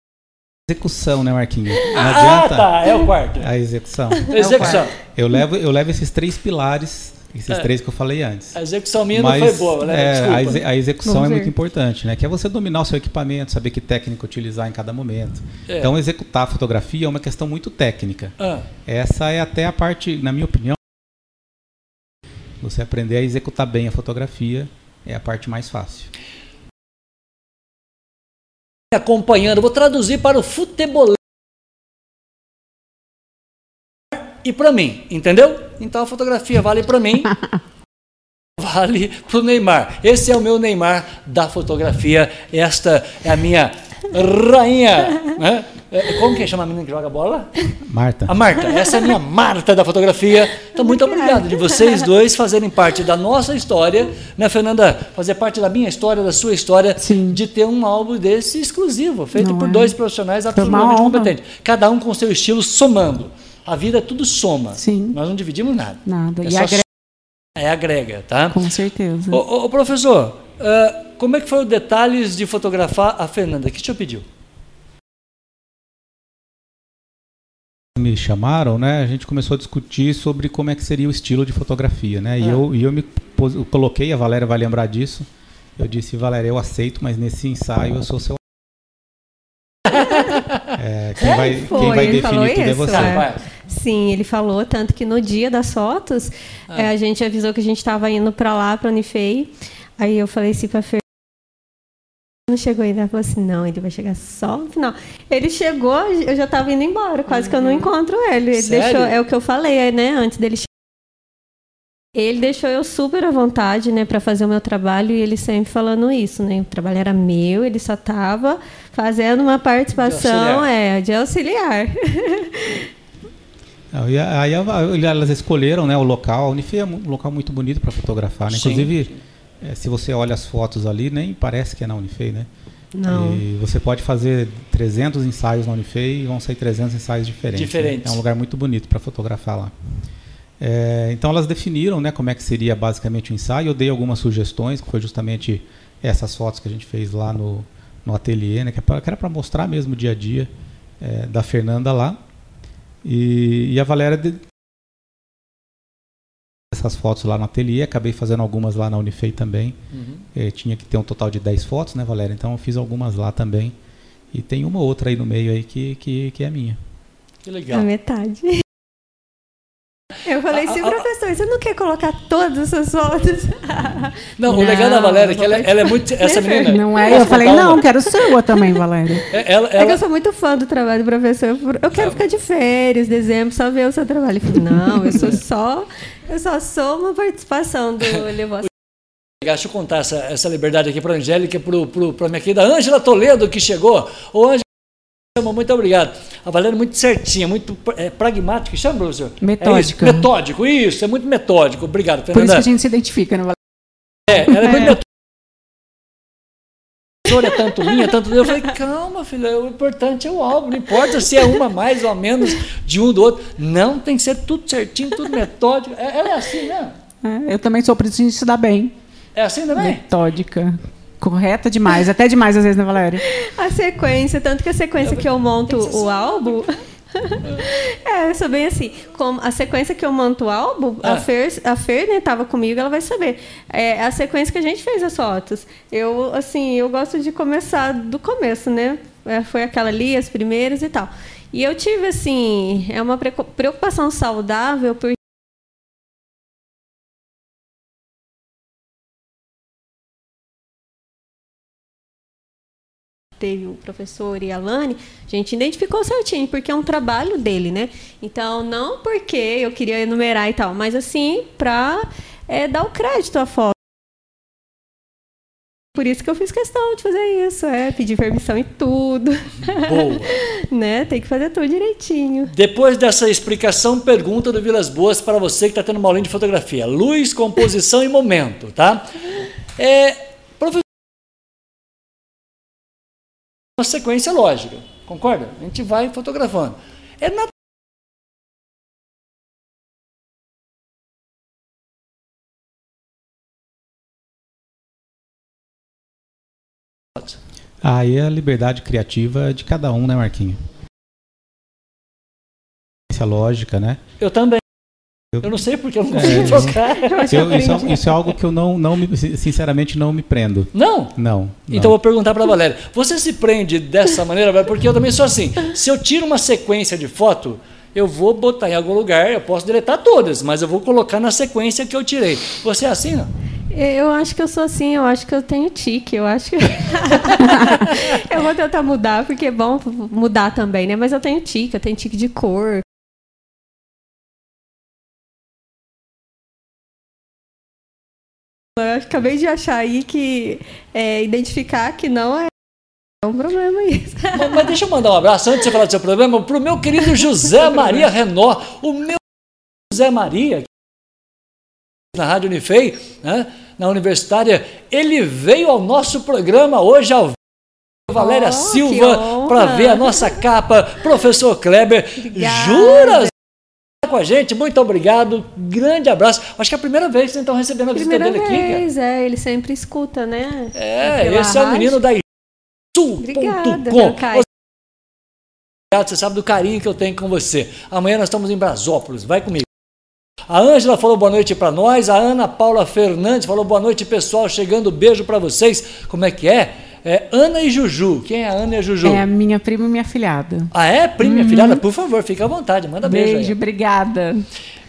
execução, né, Marquinhos? Não ah, adianta. tá, é o quarto. A execução. execução. Eu levo, eu levo esses três pilares esses é. três que eu falei antes. A execução minha Mas, não foi boa, né? É, a, exe a, execução Vamos é ver. muito importante, né? Que é você dominar o seu equipamento, saber que técnica utilizar em cada momento. É. Então, executar a fotografia é uma questão muito técnica. Ah. Essa é até a parte, na minha opinião, você aprender a executar bem a fotografia é a parte mais fácil. Acompanhando, vou traduzir para o futebol e para mim, entendeu? Então a fotografia vale para mim, vale para o Neymar. Esse é o meu Neymar da fotografia. Esta é a minha rainha. Né? É, como que chama a menina que joga bola? Marta. A Marta. Essa é a minha Marta da fotografia. Então, muito obrigado de vocês dois fazerem parte da nossa história, né, Fernanda? Fazer parte da minha história, da sua história, Sim. de ter um álbum desse exclusivo, feito Não por é. dois profissionais absolutamente competentes. Cada um com seu estilo somando. A vida é tudo soma. Sim. Nós não dividimos nada. Nada. É e agrega. É agrega, tá? Com certeza. Ô, ô professor, uh, como é que foi o detalhes de fotografar a Fernanda? O que o senhor pediu? me chamaram, né, a gente começou a discutir sobre como é que seria o estilo de fotografia, né? E ah. eu, e eu me pos, eu coloquei, a Valéria vai lembrar disso. Eu disse, Valéria, eu aceito, mas nesse ensaio eu sou seu é, quem, vai, Foi, quem vai definir tudo é isso, é você. É. Sim, ele falou, tanto que no dia das fotos, ah. é, a gente avisou que a gente estava indo para lá, para Unifei. Aí eu falei assim para Fer não chegou ainda. Ela falou assim: não, ele vai chegar só no final. Ele chegou, eu já estava indo embora, quase uhum. que eu não uhum. encontro ele. Ele Sério? deixou, é o que eu falei, né, antes dele chegar. Ele deixou eu super à vontade, né, para fazer o meu trabalho e ele sempre falando isso, né? O trabalho era meu, ele só estava fazendo uma participação, de é, de auxiliar. E aí elas escolheram, né, o local. A Unifei é um local muito bonito para fotografar, né? Inclusive, é, se você olha as fotos ali, nem parece que é na Unifei, né? Não. E você pode fazer 300 ensaios na Unifei e vão sair 300 ensaios diferentes. Né? Diferentes. Né? É um lugar muito bonito para fotografar lá. É, então elas definiram né, como é que seria basicamente o ensaio. Eu dei algumas sugestões, que foi justamente essas fotos que a gente fez lá no, no ateliê, né, que, é era para mostrar mesmo o dia a dia é, da Fernanda lá. E, e a Valéria de, essas fotos lá no ateliê, acabei fazendo algumas lá na Unifei também. Uhum. É, tinha que ter um total de 10 fotos, né, Valéria? Então eu fiz algumas lá também. E tem uma outra aí no meio aí que, que, que é minha. Que legal. A metade. Eu falei, sim, professor, você não quer colocar todas as fotos? Não, não, o legal da Valéria é que ela, ela, é muito. Essa menina. Não é? Eu falei, não, quero sua também, Valéria. É, ela, ela... é que eu sou muito fã do trabalho do professor. Eu quero ficar de férias, dezembro, só ver o seu trabalho. Eu falei, não, eu sou só. Eu só sou uma participação do Levoação. Deixa eu contar essa, essa liberdade aqui para a Angélica, para a minha querida Ângela Toledo, que chegou. Ô, Ângela, muito obrigado. A Valéria é muito certinha, muito é, pragmática. Chama, professor? Metódica. É isso, metódico, isso, é muito metódico. Obrigado, Fernanda. Por isso que a gente se identifica, não É, ela é, é. muito metódica. é tanto linha, tanto. Eu falei, calma, filho, o importante é o álbum, não importa se é uma mais ou menos de um do outro. Não, tem que ser tudo certinho, tudo metódico. É, ela é assim, né? É, eu também sou preciso estudar bem. É assim também? Metódica. Correta demais, até demais às vezes, né, Valéria? A sequência, tanto que a sequência eu, que eu monto o álbum. é, eu sou bem assim. Como a sequência que eu monto o álbum, ah. a Fer, a Fer né, tava comigo, ela vai saber. É a sequência que a gente fez as fotos. Eu, assim, eu gosto de começar do começo, né? É, foi aquela ali, as primeiras e tal. E eu tive, assim, é uma preocupação saudável, porque teve o professor e a Lani, a gente identificou certinho, porque é um trabalho dele, né? Então, não porque eu queria enumerar e tal, mas assim, para é, dar o crédito à foto. Por isso que eu fiz questão de fazer isso, é, pedir permissão e tudo. Boa. né? Tem que fazer tudo direitinho. Depois dessa explicação, pergunta do Vilas Boas para você que está tendo uma aulinha de fotografia. Luz, composição e momento, tá? É, uma sequência lógica, concorda? A gente vai fotografando. É natural. Aí a liberdade criativa de cada um, né, Marquinho? Essa lógica, né? Eu também. Eu não sei porque eu não consigo é, tocar. Eu, isso, é, isso, é, algo que eu não, não me, sinceramente não me prendo. Não? Não. não. Então eu vou perguntar para a Valéria. Você se prende dessa maneira, porque eu também sou assim. Se eu tiro uma sequência de foto, eu vou botar em algum lugar, eu posso deletar todas, mas eu vou colocar na sequência que eu tirei. Você é assim, não? Eu acho que eu sou assim, eu acho que eu tenho tique, eu acho que. eu vou tentar mudar, porque é bom mudar também, né? Mas eu tenho tique, eu tenho tique de cor. Eu acabei de achar aí que é, identificar que não é um problema isso. Mas, mas, deixa eu mandar um abraço antes de você falar do seu problema para o meu querido José Maria Renó, o meu José Maria, na Rádio Unifei, né, na Universitária, ele veio ao nosso programa hoje ao Valéria oh, Silva para ver a nossa capa, professor Kleber. Obrigada. Jura? Com a gente, muito obrigado, grande abraço. Acho que é a primeira vez que vocês estão recebendo a visita primeira dele aqui. Vez, é, ele sempre escuta, né? É, esse rádio. é o menino da Sul.com. Você sabe do carinho que eu tenho com você. Amanhã nós estamos em Brasópolis, vai comigo. A Ângela falou boa noite para nós, a Ana Paula Fernandes falou boa noite, pessoal, chegando, beijo para vocês. Como é que é? É Ana e Juju. Quem é a Ana e a Juju? É a minha prima e minha filhada. Ah, é? Prima e uhum. filhada? Por favor, fica à vontade, manda beijo. Beijo, obrigada.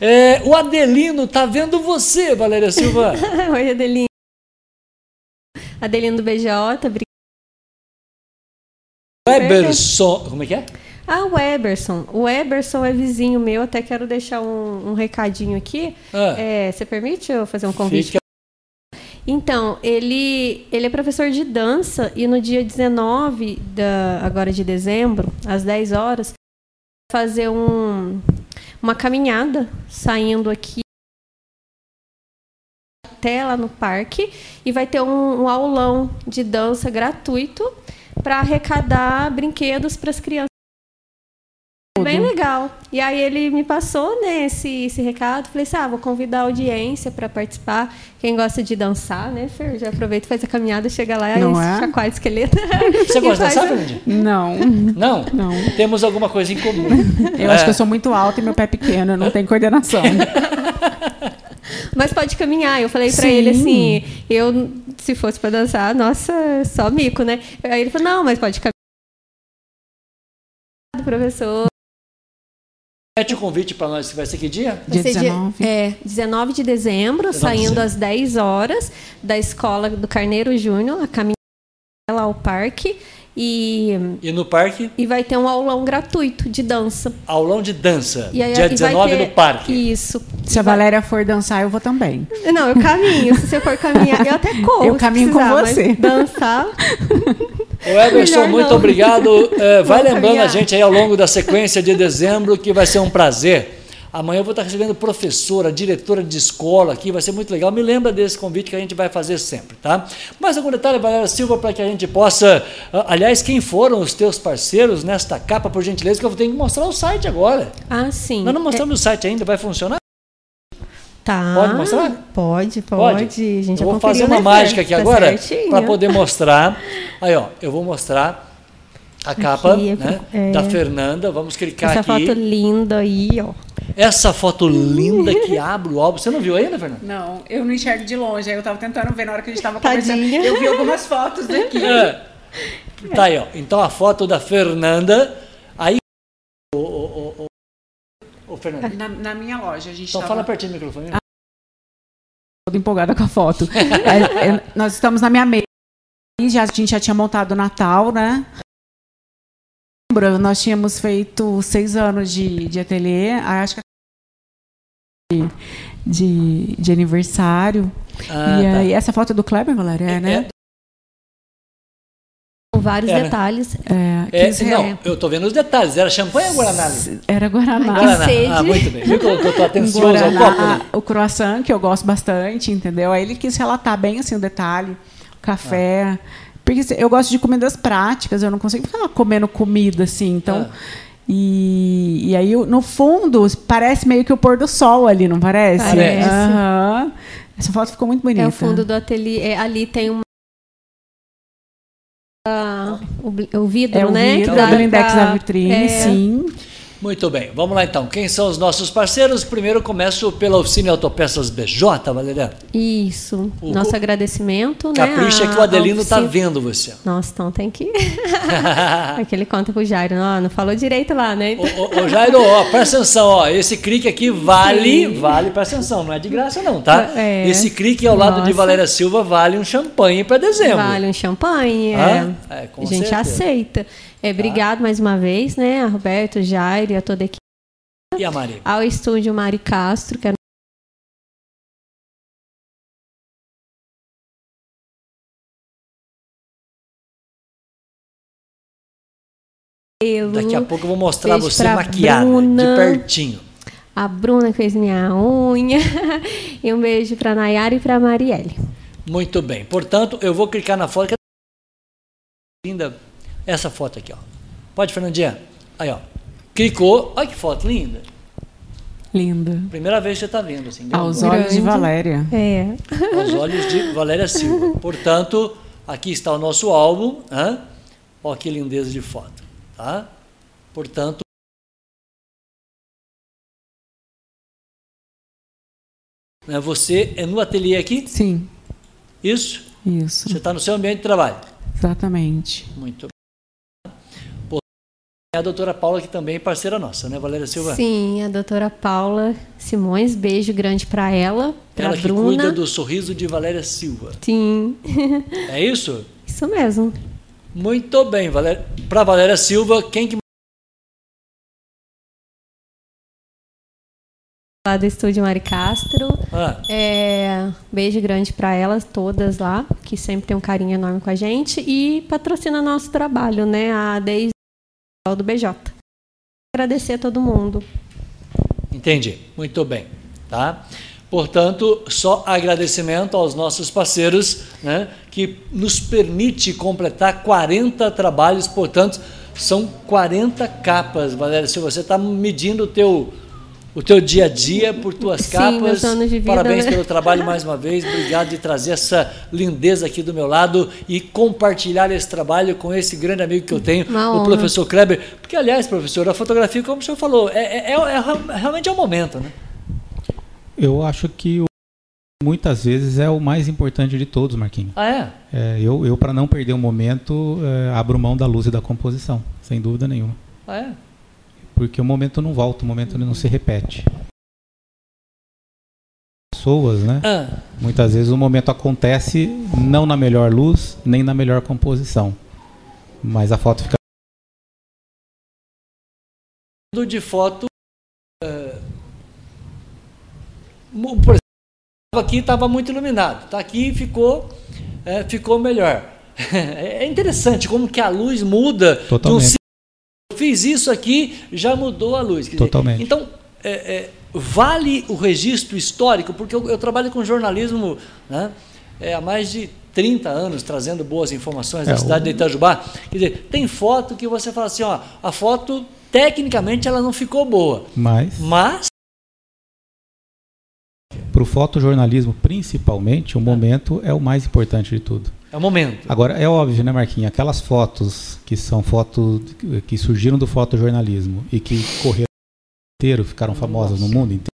É, o Adelino tá vendo você, Valéria Silva. Oi, Adelino. Adelino do BJ, obrigada. Weberson, como é que é? Ah, o Eberson. O Eberson é vizinho meu, até quero deixar um, um recadinho aqui. Ah. É, você permite eu fazer um convite? Fica então, ele, ele é professor de dança e no dia 19 da, agora de dezembro, às 10 horas, fazer um, uma caminhada saindo aqui até lá no parque e vai ter um, um aulão de dança gratuito para arrecadar brinquedos para as crianças Bem legal. E aí ele me passou né, esse, esse recado. Falei assim, ah, vou convidar a audiência para participar. Quem gosta de dançar, né, Fer? Já aproveita, faz a caminhada, chega lá Não e é? chacoalha o esqueleto. Você gosta de dançar, Fernandinho? Não. Não? Não. Temos alguma coisa em comum. Eu é. acho que eu sou muito alta e meu pé é pequeno, não tem coordenação. Mas pode caminhar. Eu falei para ele assim, eu se fosse para dançar, nossa, só mico, né? Aí ele falou: "Não, mas pode caminhar". Professor Mete o convite para nós, vai ser que dia? Dia 19. Dia, é, 19 de dezembro, 19 saindo de às 10 horas da escola do Carneiro Júnior, a caminhada lá ao parque. E, e no parque? E vai ter um aulão gratuito de dança. Aulão de dança. E aí, dia 19 ter, no parque. Isso. Se a Valéria for dançar, eu vou também. Não, eu caminho. se você for caminhar, eu até corro. Eu caminho com você. dançar. O Everson, muito obrigado. É, vai lembrando a gente aí ao longo da sequência de dezembro que vai ser um prazer Amanhã eu vou estar recebendo professora, diretora de escola aqui, vai ser muito legal. Me lembra desse convite que a gente vai fazer sempre, tá? Mais algum detalhe, Valéria Silva, para que a gente possa. Ah, aliás, quem foram os teus parceiros nesta capa, por gentileza, que eu vou ter que mostrar o site agora. Ah, sim. Nós não mostramos é... o site ainda, vai funcionar? Tá. Pode mostrar? Pode, pode. pode. A gente eu vou fazer uma mágica aqui tá agora para poder mostrar. Aí, ó, eu vou mostrar a capa aqui, né, é... da Fernanda. Vamos clicar Essa aqui. Essa foto linda aí, ó. Essa foto linda que abre o álbum. Você não viu ainda, Fernanda? Não, eu não enxergo de longe. Aí eu estava tentando ver na hora que a gente estava conversando. Eu vi algumas fotos daqui. É. Tá aí, ó. Então a foto da Fernanda. Fernanda. Na, na, minha loja, a gente Então tava... fala pertinho do microfone. Ah, toda empolgada com a foto. é, é, nós estamos na minha mesa. Já, a gente já tinha montado o Natal, né? Nós tínhamos feito seis anos de, de ateliê, acho que de, de, de aniversário. Ah, e tá. aí, essa foto é do Kleber, Valéria, é, né? É. Vários é, detalhes. É, é, não, eu tô vendo os detalhes. Era champanhe ou Guaraná? Era Guaraná. Ai, Guaraná. Sede. Ah, muito bem. Viu que eu, tô atencioso Guaraná, ao copo? Né? O croissant, que eu gosto bastante, entendeu? Aí ele quis relatar bem assim o detalhe. O café. Ah. Porque eu gosto de comidas práticas, eu não consigo ficar comendo comida assim. Então. Ah. E, e aí, no fundo, parece meio que o pôr do sol ali, não parece? Parece. Uhum. Essa foto ficou muito bonita. É o fundo do ateliê. É, ali tem uma. O, o vidro, é o né? Vidro, da, blindex da vitrine, é, sim. Muito bem, vamos lá então. Quem são os nossos parceiros? Primeiro começo pela oficina Autopeças BJ, Valéria. Isso. O, Nosso agradecimento. Capricha né, que o Adelino está vendo você. Nossa, então tem que. Aquele conta pro Jairo. Não, não falou direito lá, né? Ô, ô, Jairo, ó, presta atenção, ó. Esse clique aqui vale, Sim. vale, presta atenção, não é de graça, não, tá? É. Esse clique ao lado Nossa. de Valéria Silva vale um champanhe para dezembro. Vale um champanhe, é. é a gente certeza. aceita. É, obrigado tá. mais uma vez, né, a Roberto, Jair e a toda a equipe. E a Mari? Ao estúdio Mari Castro, que é Daqui a pouco eu vou mostrar Beijo você maquiada, Bruna, de pertinho. A Bruna fez minha unha. e um beijo para Nayara e para Marielle. Muito bem. Portanto, eu vou clicar na foto. Linda essa foto aqui, ó. Pode, Fernandinha? Aí, ó. Clicou. Olha que foto linda. Linda. Primeira vez que você está vendo, assim. Aos olhos grande. de Valéria. É. Aos olhos de Valéria Silva. Portanto, aqui está o nosso álbum. Hein? Olha que lindeza de foto. Tá? Portanto, né, você é no ateliê aqui? Sim. Isso? Isso. Você está no seu ambiente de trabalho? Exatamente. Muito é a doutora Paula, que também é parceira nossa, né, Valéria Silva? Sim, a doutora Paula Simões, beijo grande para ela, para Ela que Bruna. cuida do sorriso de Valéria Silva. Sim. É isso? Isso mesmo. Muito bem, Valéria. Para Valéria Silva, quem que lá do estúdio Mari Castro. Ah. É, beijo grande para elas todas lá, que sempre tem um carinho enorme com a gente e patrocina nosso trabalho, né? A desde do BJ. Agradecer a todo mundo. Entendi. Muito bem, tá? Portanto, só agradecimento aos nossos parceiros, né, que nos permite completar 40 trabalhos, portanto, são 40 capas, Valéria. Se você está medindo o teu o teu dia a dia, por tuas Sim, capas. Vida, Parabéns né? pelo trabalho mais uma vez. Obrigado de trazer essa lindeza aqui do meu lado e compartilhar esse trabalho com esse grande amigo que eu tenho, o professor Kleber. Porque, aliás, professor, a fotografia, como o senhor falou, é, é, é, é realmente é o momento, né? Eu acho que o muitas vezes é o mais importante de todos, Marquinhos. Ah, é? é eu, eu para não perder o momento, é, abro mão da luz e da composição, sem dúvida nenhuma. Ah, é? Porque o momento não volta, o momento não se repete. Pessoas, né? Ah. Muitas vezes o momento acontece não na melhor luz, nem na melhor composição. Mas a foto fica. De foto. Uh, por exemplo, aqui estava muito iluminado. Tá aqui ficou, é, ficou melhor. É interessante como que a luz muda Totalmente. de um fiz isso aqui, já mudou a luz. Dizer, Totalmente. então, é, é, vale o registro histórico? Porque eu, eu trabalho com jornalismo né, é, há mais de 30 anos, trazendo boas informações da é, cidade o... de Itajubá. Quer dizer, tem foto que você fala assim, ó, a foto, tecnicamente, ela não ficou boa. Mas... Mas para o fotojornalismo, principalmente, o momento é o mais importante de tudo. É o momento. Agora, é óbvio, né, Marquinhos? Aquelas fotos que são fotos que surgiram do fotojornalismo e que correram inteiro, ficaram Nossa. famosas no mundo inteiro.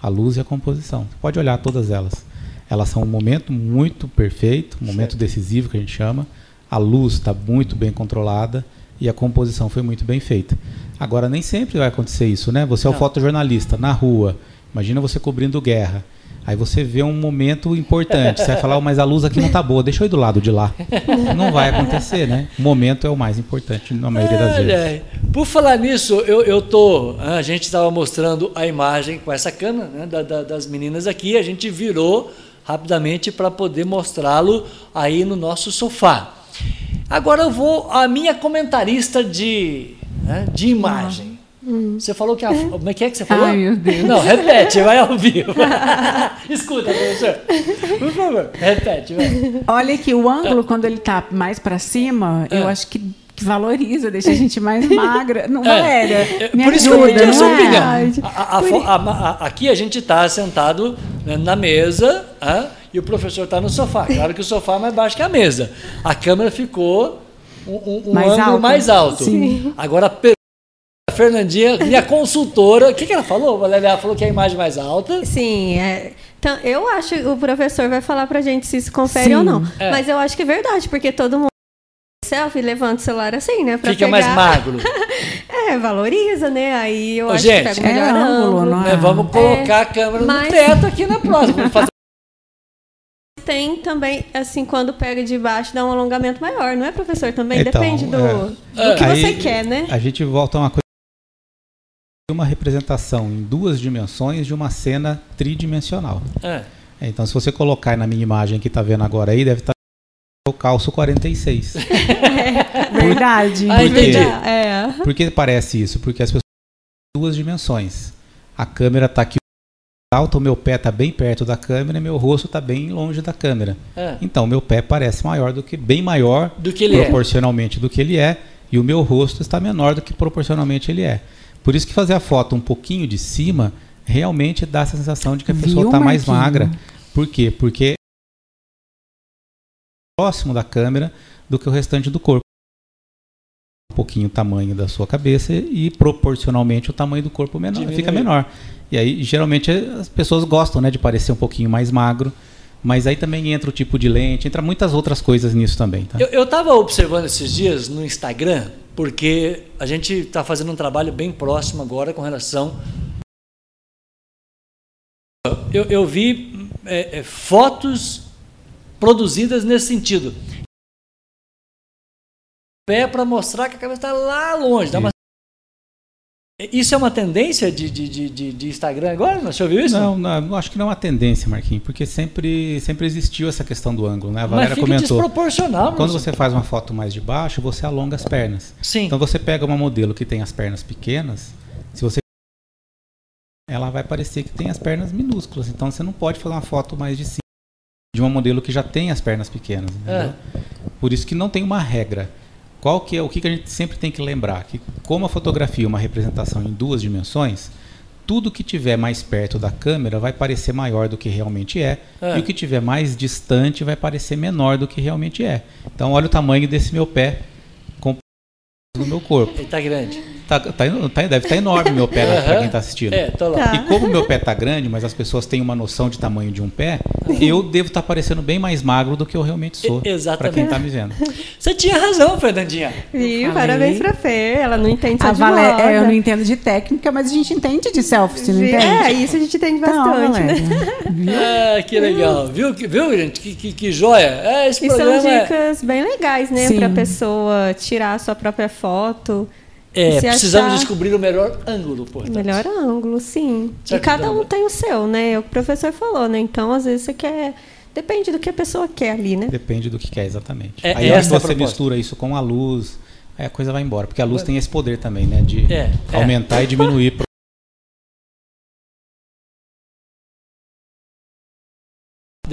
A luz e a composição. Você pode olhar todas elas. Elas são um momento muito perfeito, um momento certo. decisivo que a gente chama. A luz está muito bem controlada e a composição foi muito bem feita. Agora, nem sempre vai acontecer isso, né? Você é o fotojornalista na rua Imagina você cobrindo guerra. Aí você vê um momento importante. Você vai falar, oh, mas a luz aqui não tá boa, deixa eu ir do lado de lá. Não vai acontecer, né? O momento é o mais importante na maioria das vezes. É. Por falar nisso, eu, eu tô. A gente estava mostrando a imagem com essa câmera né, da, da, das meninas aqui, a gente virou rapidamente para poder mostrá-lo aí no nosso sofá. Agora eu vou a minha comentarista de, né, de imagem. Hum. Você falou que a. Como é que é que você falou? Ai, meu Deus. Não, repete, vai ao vivo. Escuta, professor. Por favor, repete, vai. Olha que o ângulo, é. quando ele está mais para cima, é. eu acho que que valoriza, deixa a gente mais magra. Não, é, é, Por isso ajuda, que eu pedi a sua é? opinião. A, a, a, aqui a gente está sentado né, na mesa e o professor está no sofá. Claro que o sofá é mais baixo que a mesa. A câmera ficou um, um, um mais ângulo alto. mais alto. Sim. Agora, a Fernandinha, minha consultora, o que, que ela falou? Ela falou que é a imagem mais alta. Sim, é, então, eu acho que o professor vai falar pra gente se isso confere Sim, ou não. É. Mas eu acho que é verdade, porque todo mundo selfie levanta o celular assim, né? Pra Fica pegar... mais magro. é, valoriza, né? Aí eu Ô, acho gente, que pega o melhor é ângulo. ângulo. É, vamos colocar a câmera mas... no teto aqui na próxima. Fazer... Tem também, assim, quando pega de baixo, dá um alongamento maior, não é, professor? Também então, depende do, é. do que Aí, você quer, né? A gente volta a uma coisa uma representação em duas dimensões de uma cena tridimensional. É. é então, se você colocar na minha imagem que está vendo agora aí, deve estar tá o calço 46. É, verdade. Por quê? É. Por que parece isso? Porque as pessoas têm duas dimensões. A câmera está aqui alta, o meu pé está bem perto da câmera e meu rosto está bem longe da câmera. É. Então, meu pé parece maior do que bem maior do que ele é. proporcionalmente é. do que ele é, e o meu rosto está menor do que proporcionalmente ele é. Por isso que fazer a foto um pouquinho de cima realmente dá essa sensação de que a pessoa está mais magra. Por quê? Porque próximo da câmera do que o restante do corpo. Um pouquinho o tamanho da sua cabeça e proporcionalmente o tamanho do corpo menor, fica menor. E aí geralmente as pessoas gostam, né, de parecer um pouquinho mais magro. Mas aí também entra o tipo de lente, entra muitas outras coisas nisso também. Tá? Eu estava observando esses dias no Instagram porque a gente está fazendo um trabalho bem próximo agora com relação. Eu, eu vi é, é, fotos produzidas nesse sentido. Pé para mostrar que a cabeça está lá longe, dá uma isso é uma tendência de, de, de, de Instagram agora? Você ouviu isso? Não, não, acho que não é uma tendência, Marquinhos, porque sempre, sempre existiu essa questão do ângulo, né? A Valéria Mas fica comentou. desproporcional. Quando você faz uma foto mais de baixo, você alonga as pernas. Sim. Então você pega uma modelo que tem as pernas pequenas, se você ela vai parecer que tem as pernas minúsculas. Então você não pode fazer uma foto mais de cima de uma modelo que já tem as pernas pequenas. É. Por isso que não tem uma regra. Qual que é o que, que a gente sempre tem que lembrar? Que como a fotografia é uma representação em duas dimensões, tudo que tiver mais perto da câmera vai parecer maior do que realmente é, é, e o que tiver mais distante vai parecer menor do que realmente é. Então olha o tamanho desse meu pé com no meu corpo. Ele está grande. Tá, tá, tá, deve estar tá enorme meu pé uhum. para quem está assistindo. É, tô lá. E como meu pé está grande, mas as pessoas têm uma noção de tamanho de um pé, eu devo estar tá parecendo bem mais magro do que eu realmente sou. Para quem está me vendo. Você tinha razão, Fernandinha. Viu? Parabéns para Fê. Ela não entende a de Valé, é, Eu não entendo de técnica, mas a gente entende de selfie, não entende? É, isso a gente entende bastante, né? Ah, que legal. Viu, viu gente? Que, que, que joia. É, esse e programa são dicas é... bem legais, né? Para a pessoa tirar a sua própria foto. É, precisamos achar... descobrir o melhor ângulo, portanto. Melhor ângulo, sim. Certo, e cada um tem o seu, né? É o que o professor falou, né? Então, às vezes, você quer. Depende do que a pessoa quer ali, né? Depende do que quer, exatamente. É, aí é você é mistura isso com a luz, aí a coisa vai embora. Porque a luz tem esse poder também, né? De é, é. aumentar e diminuir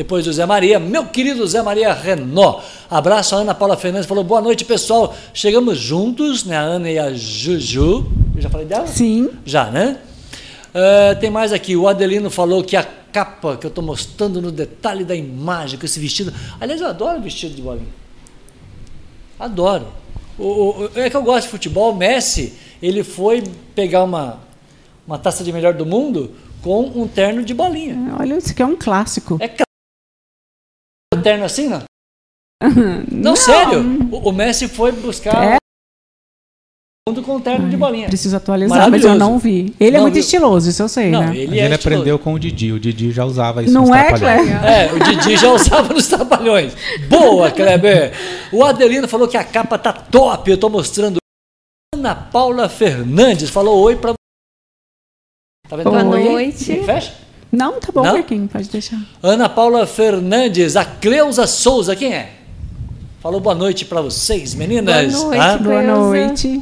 Depois do Zé Maria, meu querido Zé Maria Renó. Abraço a Ana Paula Fernandes, falou boa noite, pessoal. Chegamos juntos, né? A Ana e a Juju. Eu já falei dela? Sim. Já, né? Uh, tem mais aqui. O Adelino falou que a capa que eu estou mostrando no detalhe da imagem, com esse vestido. Aliás, eu adoro vestido de bolinha. Adoro. O, o, é que eu gosto de futebol. O Messi, ele foi pegar uma, uma taça de melhor do mundo com um terno de bolinha. Olha, isso aqui é um clássico. É terno assim, não? não, não, sério. O, o, Messi foi buscar é. mundo com terno Ai, de bolinha. Preciso atualizar, mas eu não vi. Ele é não, é muito viu? estiloso, isso eu sei, não, né? Ele, é ele aprendeu com o Didi. O Didi já usava isso não nos é, Kleber? É, o Didi já usava nos trapalhões. Boa, Kleber. O Adelino falou que a capa tá top. Eu tô mostrando. Ana Paula Fernandes falou oi pra Tá vendo? Boa noite. Fecha? Não, tá bom? Marquinhos, pode deixar. Ana Paula Fernandes, a Cleusa Souza, quem é? Falou boa noite para vocês, meninas. Boa noite, ah? Boa noite.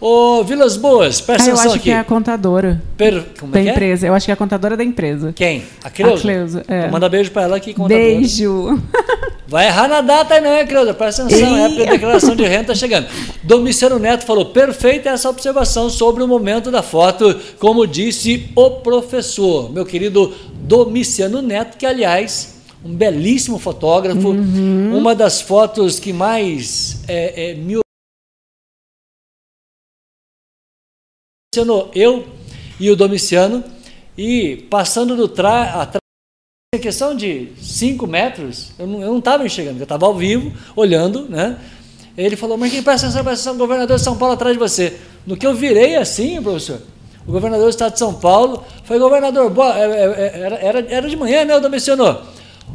Ô, Vilas Boas, presta ah, atenção aqui. Eu acho que é a contadora per... Como da é, é empresa. Eu acho que é a contadora da empresa. Quem? A Cleusa? A Cleusa, é. Então manda beijo para ela aqui, contadora. Beijo. Vai errar na data aí não, hein, Cleusa? Presta atenção, é a declaração de renda está chegando. Domiciano Neto falou, perfeita essa observação sobre o momento da foto, como disse o professor, meu querido Domiciano Neto, que aliás um belíssimo fotógrafo, uhum. uma das fotos que mais é, é, me eu e o Domiciano, e passando do atrás, em questão de 5 metros, eu não estava enxergando, eu estava ao vivo, olhando, né? Ele falou, mas quem presta atenção, presta atenção, o governador de São Paulo atrás de você. No que eu virei assim, professor, o governador do estado de São Paulo, foi governador, boa, é, é, é, era, era, era de manhã, né, o Domiciano?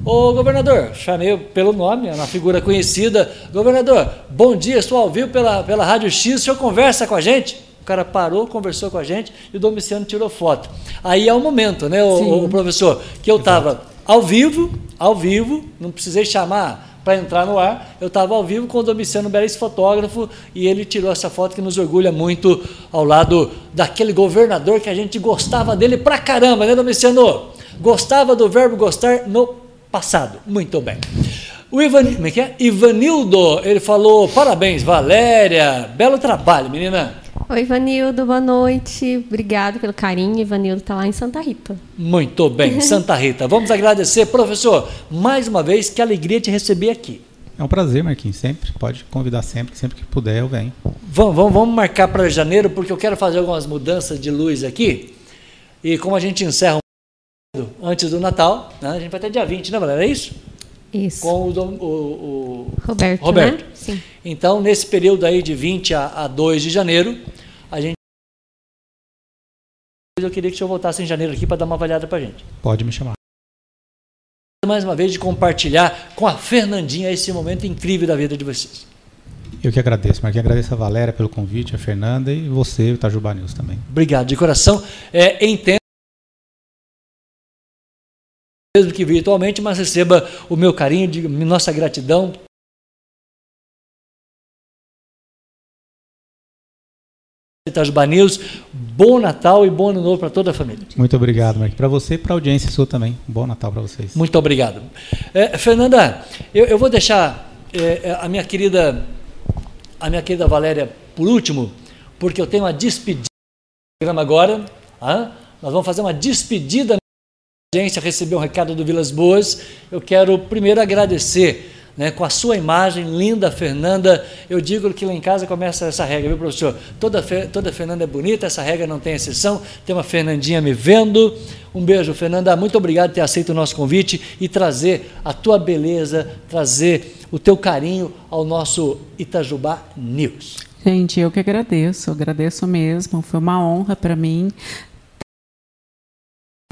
Ô governador, chamei pelo nome, é uma figura conhecida. Governador, bom dia, estou ao vivo pela, pela Rádio X, o senhor conversa com a gente? O cara parou, conversou com a gente e o Domiciano tirou foto. Aí é o momento, né, o, o professor, que eu estava ao vivo, ao vivo, não precisei chamar para entrar no ar, eu estava ao vivo com o Domiciano Beres, fotógrafo, e ele tirou essa foto que nos orgulha muito ao lado daquele governador que a gente gostava dele pra caramba, né, Domiciano? Gostava do verbo gostar no passado. Muito bem. O Ivan, como é que é? Ivanildo, ele falou: parabéns, Valéria, belo trabalho, menina. Oi, Ivanildo, boa noite. Obrigado pelo carinho. Ivanildo está lá em Santa Rita. Muito bem, Santa Rita. Vamos agradecer, professor, mais uma vez, que alegria te receber aqui. É um prazer, Marquinhos, sempre. Pode convidar sempre, sempre que puder eu venho. Vamos, vamos, vamos marcar para janeiro, porque eu quero fazer algumas mudanças de luz aqui. E como a gente encerra um antes do Natal, né, a gente vai até dia 20, né, Valéria? É isso? Isso. Com o, o, o Roberto. Roberto. Né? Sim. Então, nesse período aí de 20 a, a 2 de janeiro, a gente. Eu queria que o senhor voltasse em janeiro aqui para dar uma avaliada para a gente. Pode me chamar. Mais uma vez de compartilhar com a Fernandinha esse momento incrível da vida de vocês. Eu que agradeço, Marquinhos. Agradeço a Valéria pelo convite, a Fernanda e você, o Itajubá News também. Obrigado, de coração. É, entendo mesmo que virtualmente, mas receba o meu carinho, de, nossa gratidão. Itajubá News, bom Natal e bom Ano Novo para toda a família. Muito obrigado, Mark. Para você e para a audiência sua também. Bom Natal para vocês. Muito obrigado. É, Fernanda, eu, eu, vou deixar é, é, a minha querida a minha querida Valéria por último, porque eu tenho uma despedida do programa agora. Ah, nós vamos fazer uma despedida audiência recebeu um recado do Vilas Boas. Eu quero primeiro agradecer né, com a sua imagem linda, Fernanda. Eu digo que lá em casa começa essa regra, viu, professor? Toda, toda Fernanda é bonita, essa regra não tem exceção. Tem uma Fernandinha me vendo. Um beijo, Fernanda. Muito obrigado por ter aceito o nosso convite e trazer a tua beleza, trazer o teu carinho ao nosso Itajubá News. Gente, eu que agradeço, agradeço mesmo. Foi uma honra para mim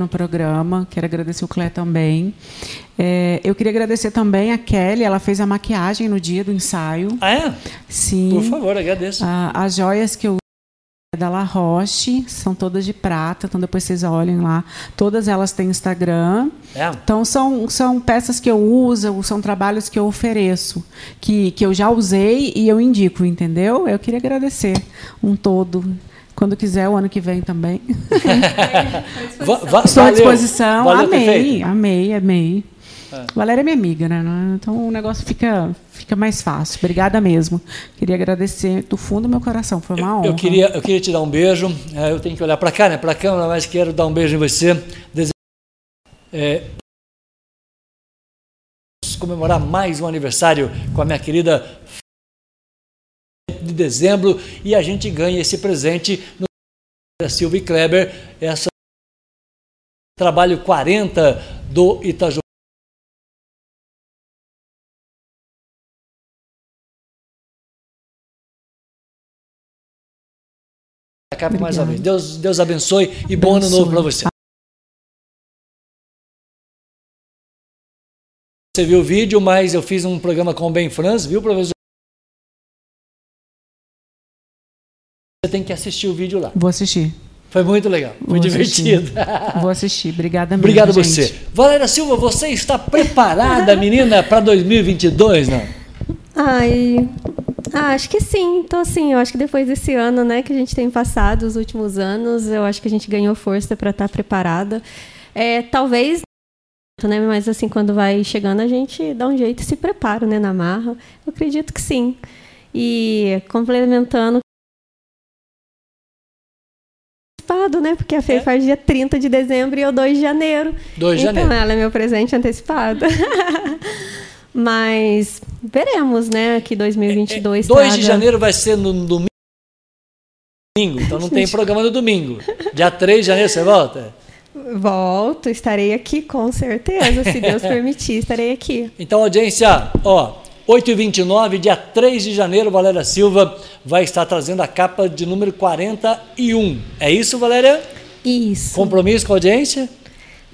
no programa. Quero agradecer o Clé também. É, eu queria agradecer também a Kelly, ela fez a maquiagem no dia do ensaio. Ah, é? Sim. Por favor, agradeço. Ah, as joias que eu é da La Roche, são todas de prata, então depois vocês olhem lá. Todas elas têm Instagram. É. Então são, são peças que eu uso, são trabalhos que eu ofereço, que, que eu já usei e eu indico, entendeu? Eu queria agradecer um todo. Quando quiser, o ano que vem também. Estou à disposição. Valeu amei, amei, amei. É. Valéria é minha amiga, né? Então o negócio fica, fica mais fácil. Obrigada mesmo. Queria agradecer do fundo do meu coração. Foi uma honra. Eu queria, eu queria te dar um beijo. É, eu tenho que olhar para cá, né? Para a câmera, mas quero dar um beijo em você. Desejo, é, comemorar mais um aniversário com a minha querida de dezembro e a gente ganha esse presente no Silvia Kleber, essa trabalho 40 do Itajubá. Acabe mais uma vez. Deus, Deus abençoe e bom ano novo para você. Você viu o vídeo, mas eu fiz um programa com o Ben Franz, viu, professor? Você tem que assistir o vídeo lá. Vou assistir. Foi muito legal, foi Vou divertido. Assistir. Vou assistir, obrigada mesmo. Obrigado gente. você. Valéria Silva, você está preparada, menina, para 2022, não? Ai, ah, acho que sim. Então, assim, eu acho que depois desse ano, né, que a gente tem passado, os últimos anos, eu acho que a gente ganhou força para estar tá preparada. É, talvez, né, mas assim, quando vai chegando, a gente dá um jeito e se prepara, né, na marra. Eu acredito que sim. E complementando antecipado, né? Porque a Fê é. faz dia 30 de dezembro e eu 2 de janeiro. 2 de então, janeiro. Então ela é meu presente antecipado. Mas veremos, né? Que 2022 é, é, 2 traga... de janeiro vai ser no domingo, então não tem programa no domingo. Dia 3 de janeiro você volta? Volto, estarei aqui com certeza, se Deus permitir, estarei aqui. Então, audiência, ó, 8h29, dia 3 de janeiro, Valéria Silva vai estar trazendo a capa de número 41. É isso, Valéria? Isso. Compromisso com a audiência?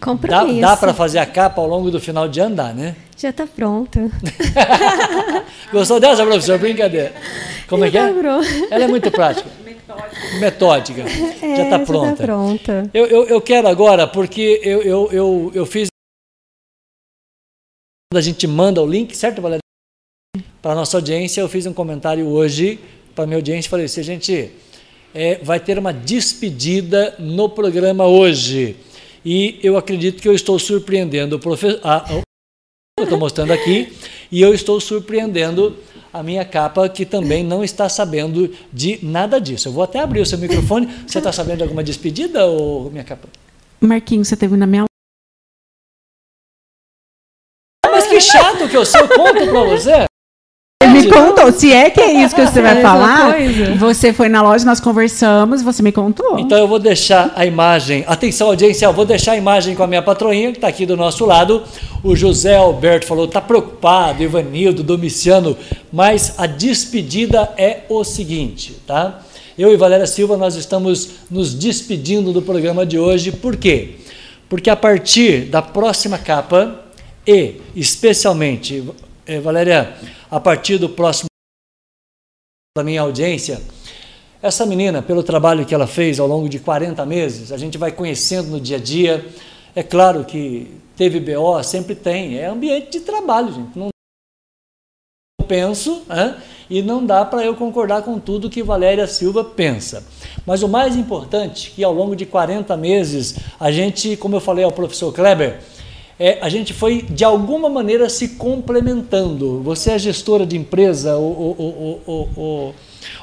Compromisso. Dá, dá para fazer a capa ao longo do final de ano, dá, né? Já está pronta. Gostou dessa, professor? Brincadeira. Como é que é? Tá Ela é muito prática. Metódica. É, já está pronta. Já tá pronta. Eu, eu, eu, quero agora, porque eu, eu, eu, eu fiz. Quando a gente manda o link, certo, Valéria? Para a nossa audiência, eu fiz um comentário hoje para a minha audiência, falei assim, gente, é, vai ter uma despedida no programa hoje, e eu acredito que eu estou surpreendendo o professor, eu estou mostrando aqui, e eu estou surpreendendo a minha capa, que também não está sabendo de nada disso. Eu vou até abrir o seu microfone. Você está sabendo de alguma despedida, ou minha capa? Marquinhos, você teve na minha mas que chato que eu sou, eu conto para você me contou. Se é que é isso que você vai falar, você foi na loja, nós conversamos, você me contou. Então eu vou deixar a imagem. Atenção, audiência, eu vou deixar a imagem com a minha patroinha, que está aqui do nosso lado. O José Alberto falou: está preocupado, Ivanildo, Domiciano, mas a despedida é o seguinte, tá? Eu e Valéria Silva, nós estamos nos despedindo do programa de hoje, por quê? Porque a partir da próxima capa, e especialmente, eh, Valéria, a partir do próximo da minha audiência. Essa menina, pelo trabalho que ela fez ao longo de 40 meses, a gente vai conhecendo no dia a dia. É claro que teve BO, sempre tem, é ambiente de trabalho, gente. Não eu penso hein? e não dá para eu concordar com tudo que Valéria Silva pensa. Mas o mais importante, que ao longo de 40 meses, a gente, como eu falei ao professor Kleber, é, a gente foi de alguma maneira se complementando. Você é gestora de empresa, o, o, o,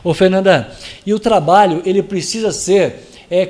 o, Fernanda, e o trabalho ele precisa ser é,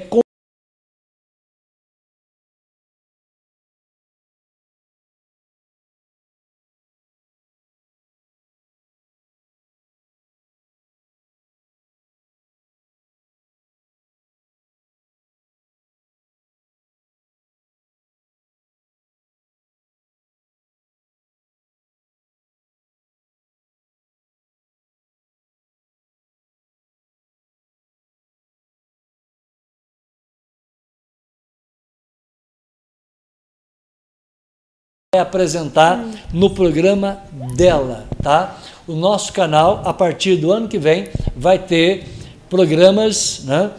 apresentar no programa dela, tá? O nosso canal, a partir do ano que vem, vai ter programas né,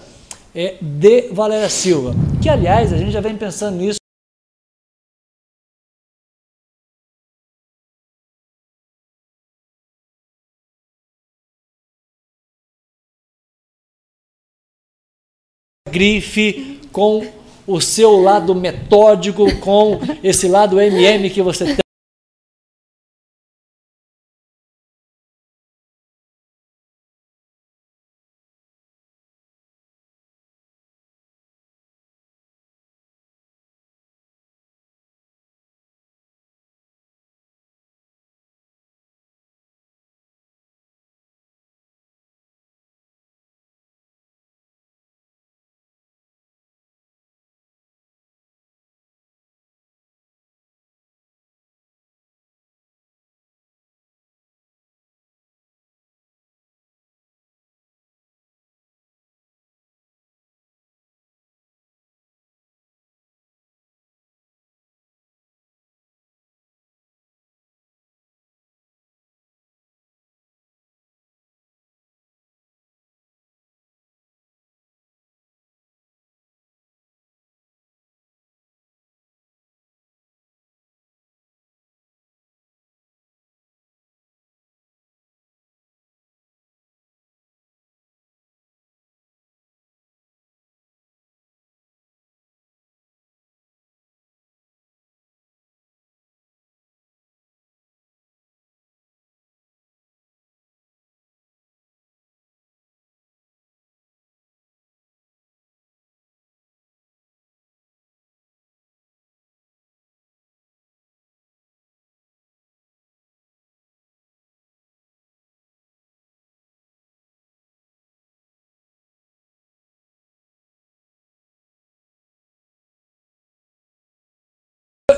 é, de Valéria Silva, que aliás a gente já vem pensando nisso. Grife com o seu lado metódico, com esse lado MM que você tem.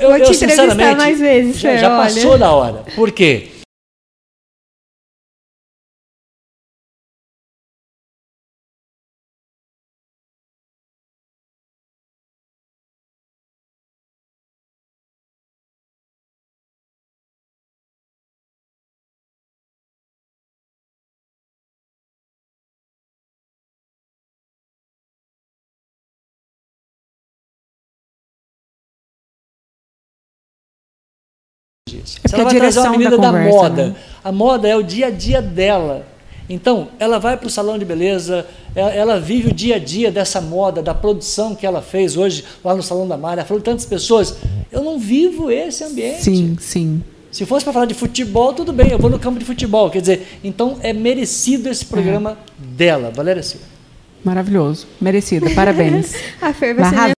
Eu, eu sinceramente, mais vezes, já, já passou da hora. Por quê? É ela vai trazer uma menina da, conversa, da moda. Né? A moda é o dia a dia dela. Então, ela vai para o salão de beleza, ela, ela, vive o dia a dia dessa moda, da produção que ela fez hoje lá no Salão da Malha. Falou tantas pessoas. Eu não vivo esse ambiente. Sim, sim. Se fosse para falar de futebol, tudo bem, eu vou no campo de futebol. Quer dizer, então é merecido esse programa é. dela, Valéria Silva. Maravilhoso, merecido, parabéns. a Fer vai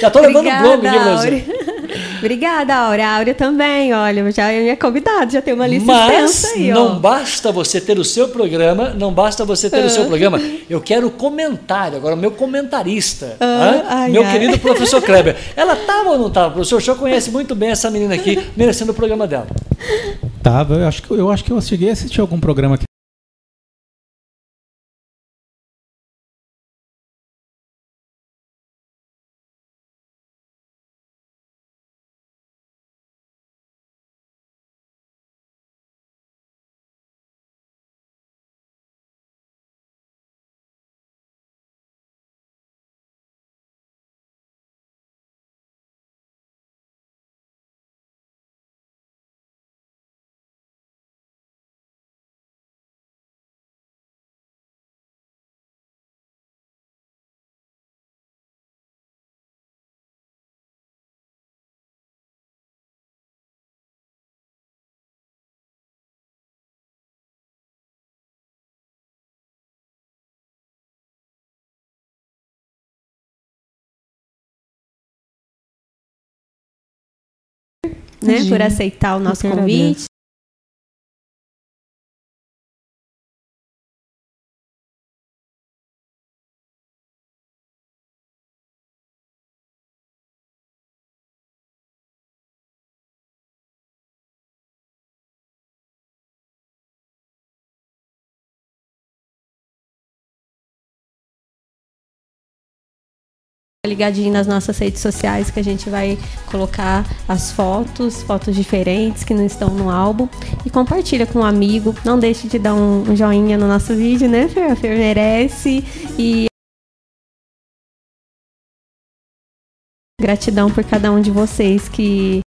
Já tô levando bronca aqui pra você. Obrigada, Áurea. A Áurea também, olha, já é minha convidada, já tem uma lista Mas extensa aí. Não basta você ter o seu programa, não basta você ter o seu programa. Eu quero comentário, agora o meu comentarista, ah, ai, meu ai. querido professor Kleber. Ela estava ou não estava, professor? O senhor conhece muito bem essa menina aqui, merecendo o programa dela. Tava, eu acho que eu, acho que eu cheguei a assistir algum programa aqui né, por aceitar o nosso convite. Ligadinho nas nossas redes sociais que a gente vai colocar as fotos, fotos diferentes que não estão no álbum e compartilha com um amigo. Não deixe de dar um, joinha no nosso vídeo, né, Fer? A Fer merece e gratidão por cada um de vocês que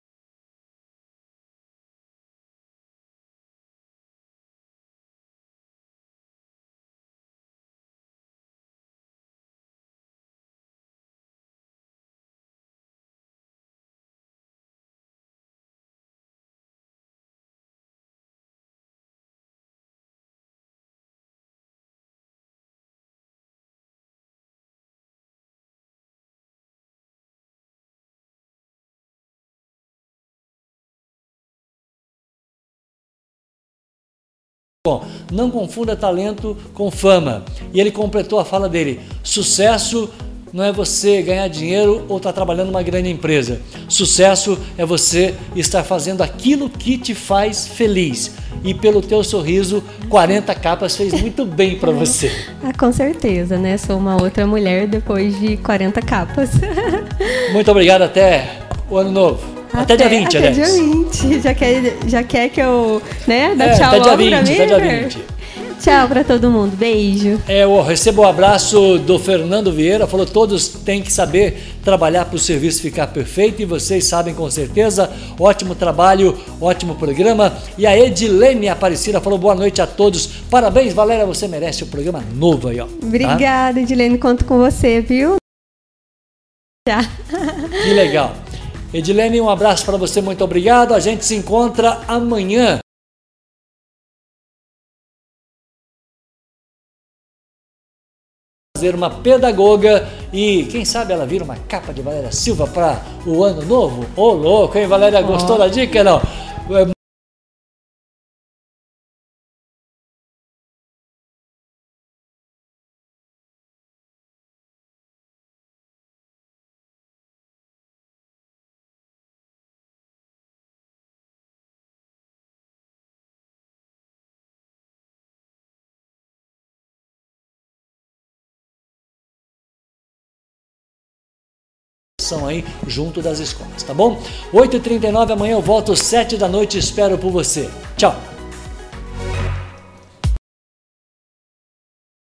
Bom, não confunda talento com fama. E ele completou a fala dele: sucesso não é você ganhar dinheiro ou estar tá trabalhando numa grande empresa. Sucesso é você estar fazendo aquilo que te faz feliz. E pelo teu sorriso, 40 capas fez muito bem para você. Ah, com certeza, né? Sou uma outra mulher depois de 40 capas. Muito obrigado, até o ano novo. Até, até dia 20, até dia 20. Já quer, já quer que eu, né, dá é, tchau até dia 20, Até dia 20. Tchau para todo mundo. Beijo. É, eu recebo o um abraço do Fernando Vieira. Falou: todos têm que saber trabalhar para o serviço ficar perfeito e vocês sabem com certeza. Ótimo trabalho, ótimo programa. E a Edilene Aparecida falou: boa noite a todos. Parabéns, Valéria. Você merece o um programa novo aí, ó. Tá? Obrigada, tá? Edilene. Conto com você, viu? Tchau. Que legal. Edilene, um abraço para você, muito obrigado. A gente se encontra amanhã. Fazer uma pedagoga e quem sabe ela vira uma capa de Valéria Silva para o ano novo? Ô, oh, louco, hein, Valéria? Gostou oh. da dica? Não. Aí junto das escolas, tá bom? 8h39 amanhã eu volto 7 da noite, espero por você. Tchau!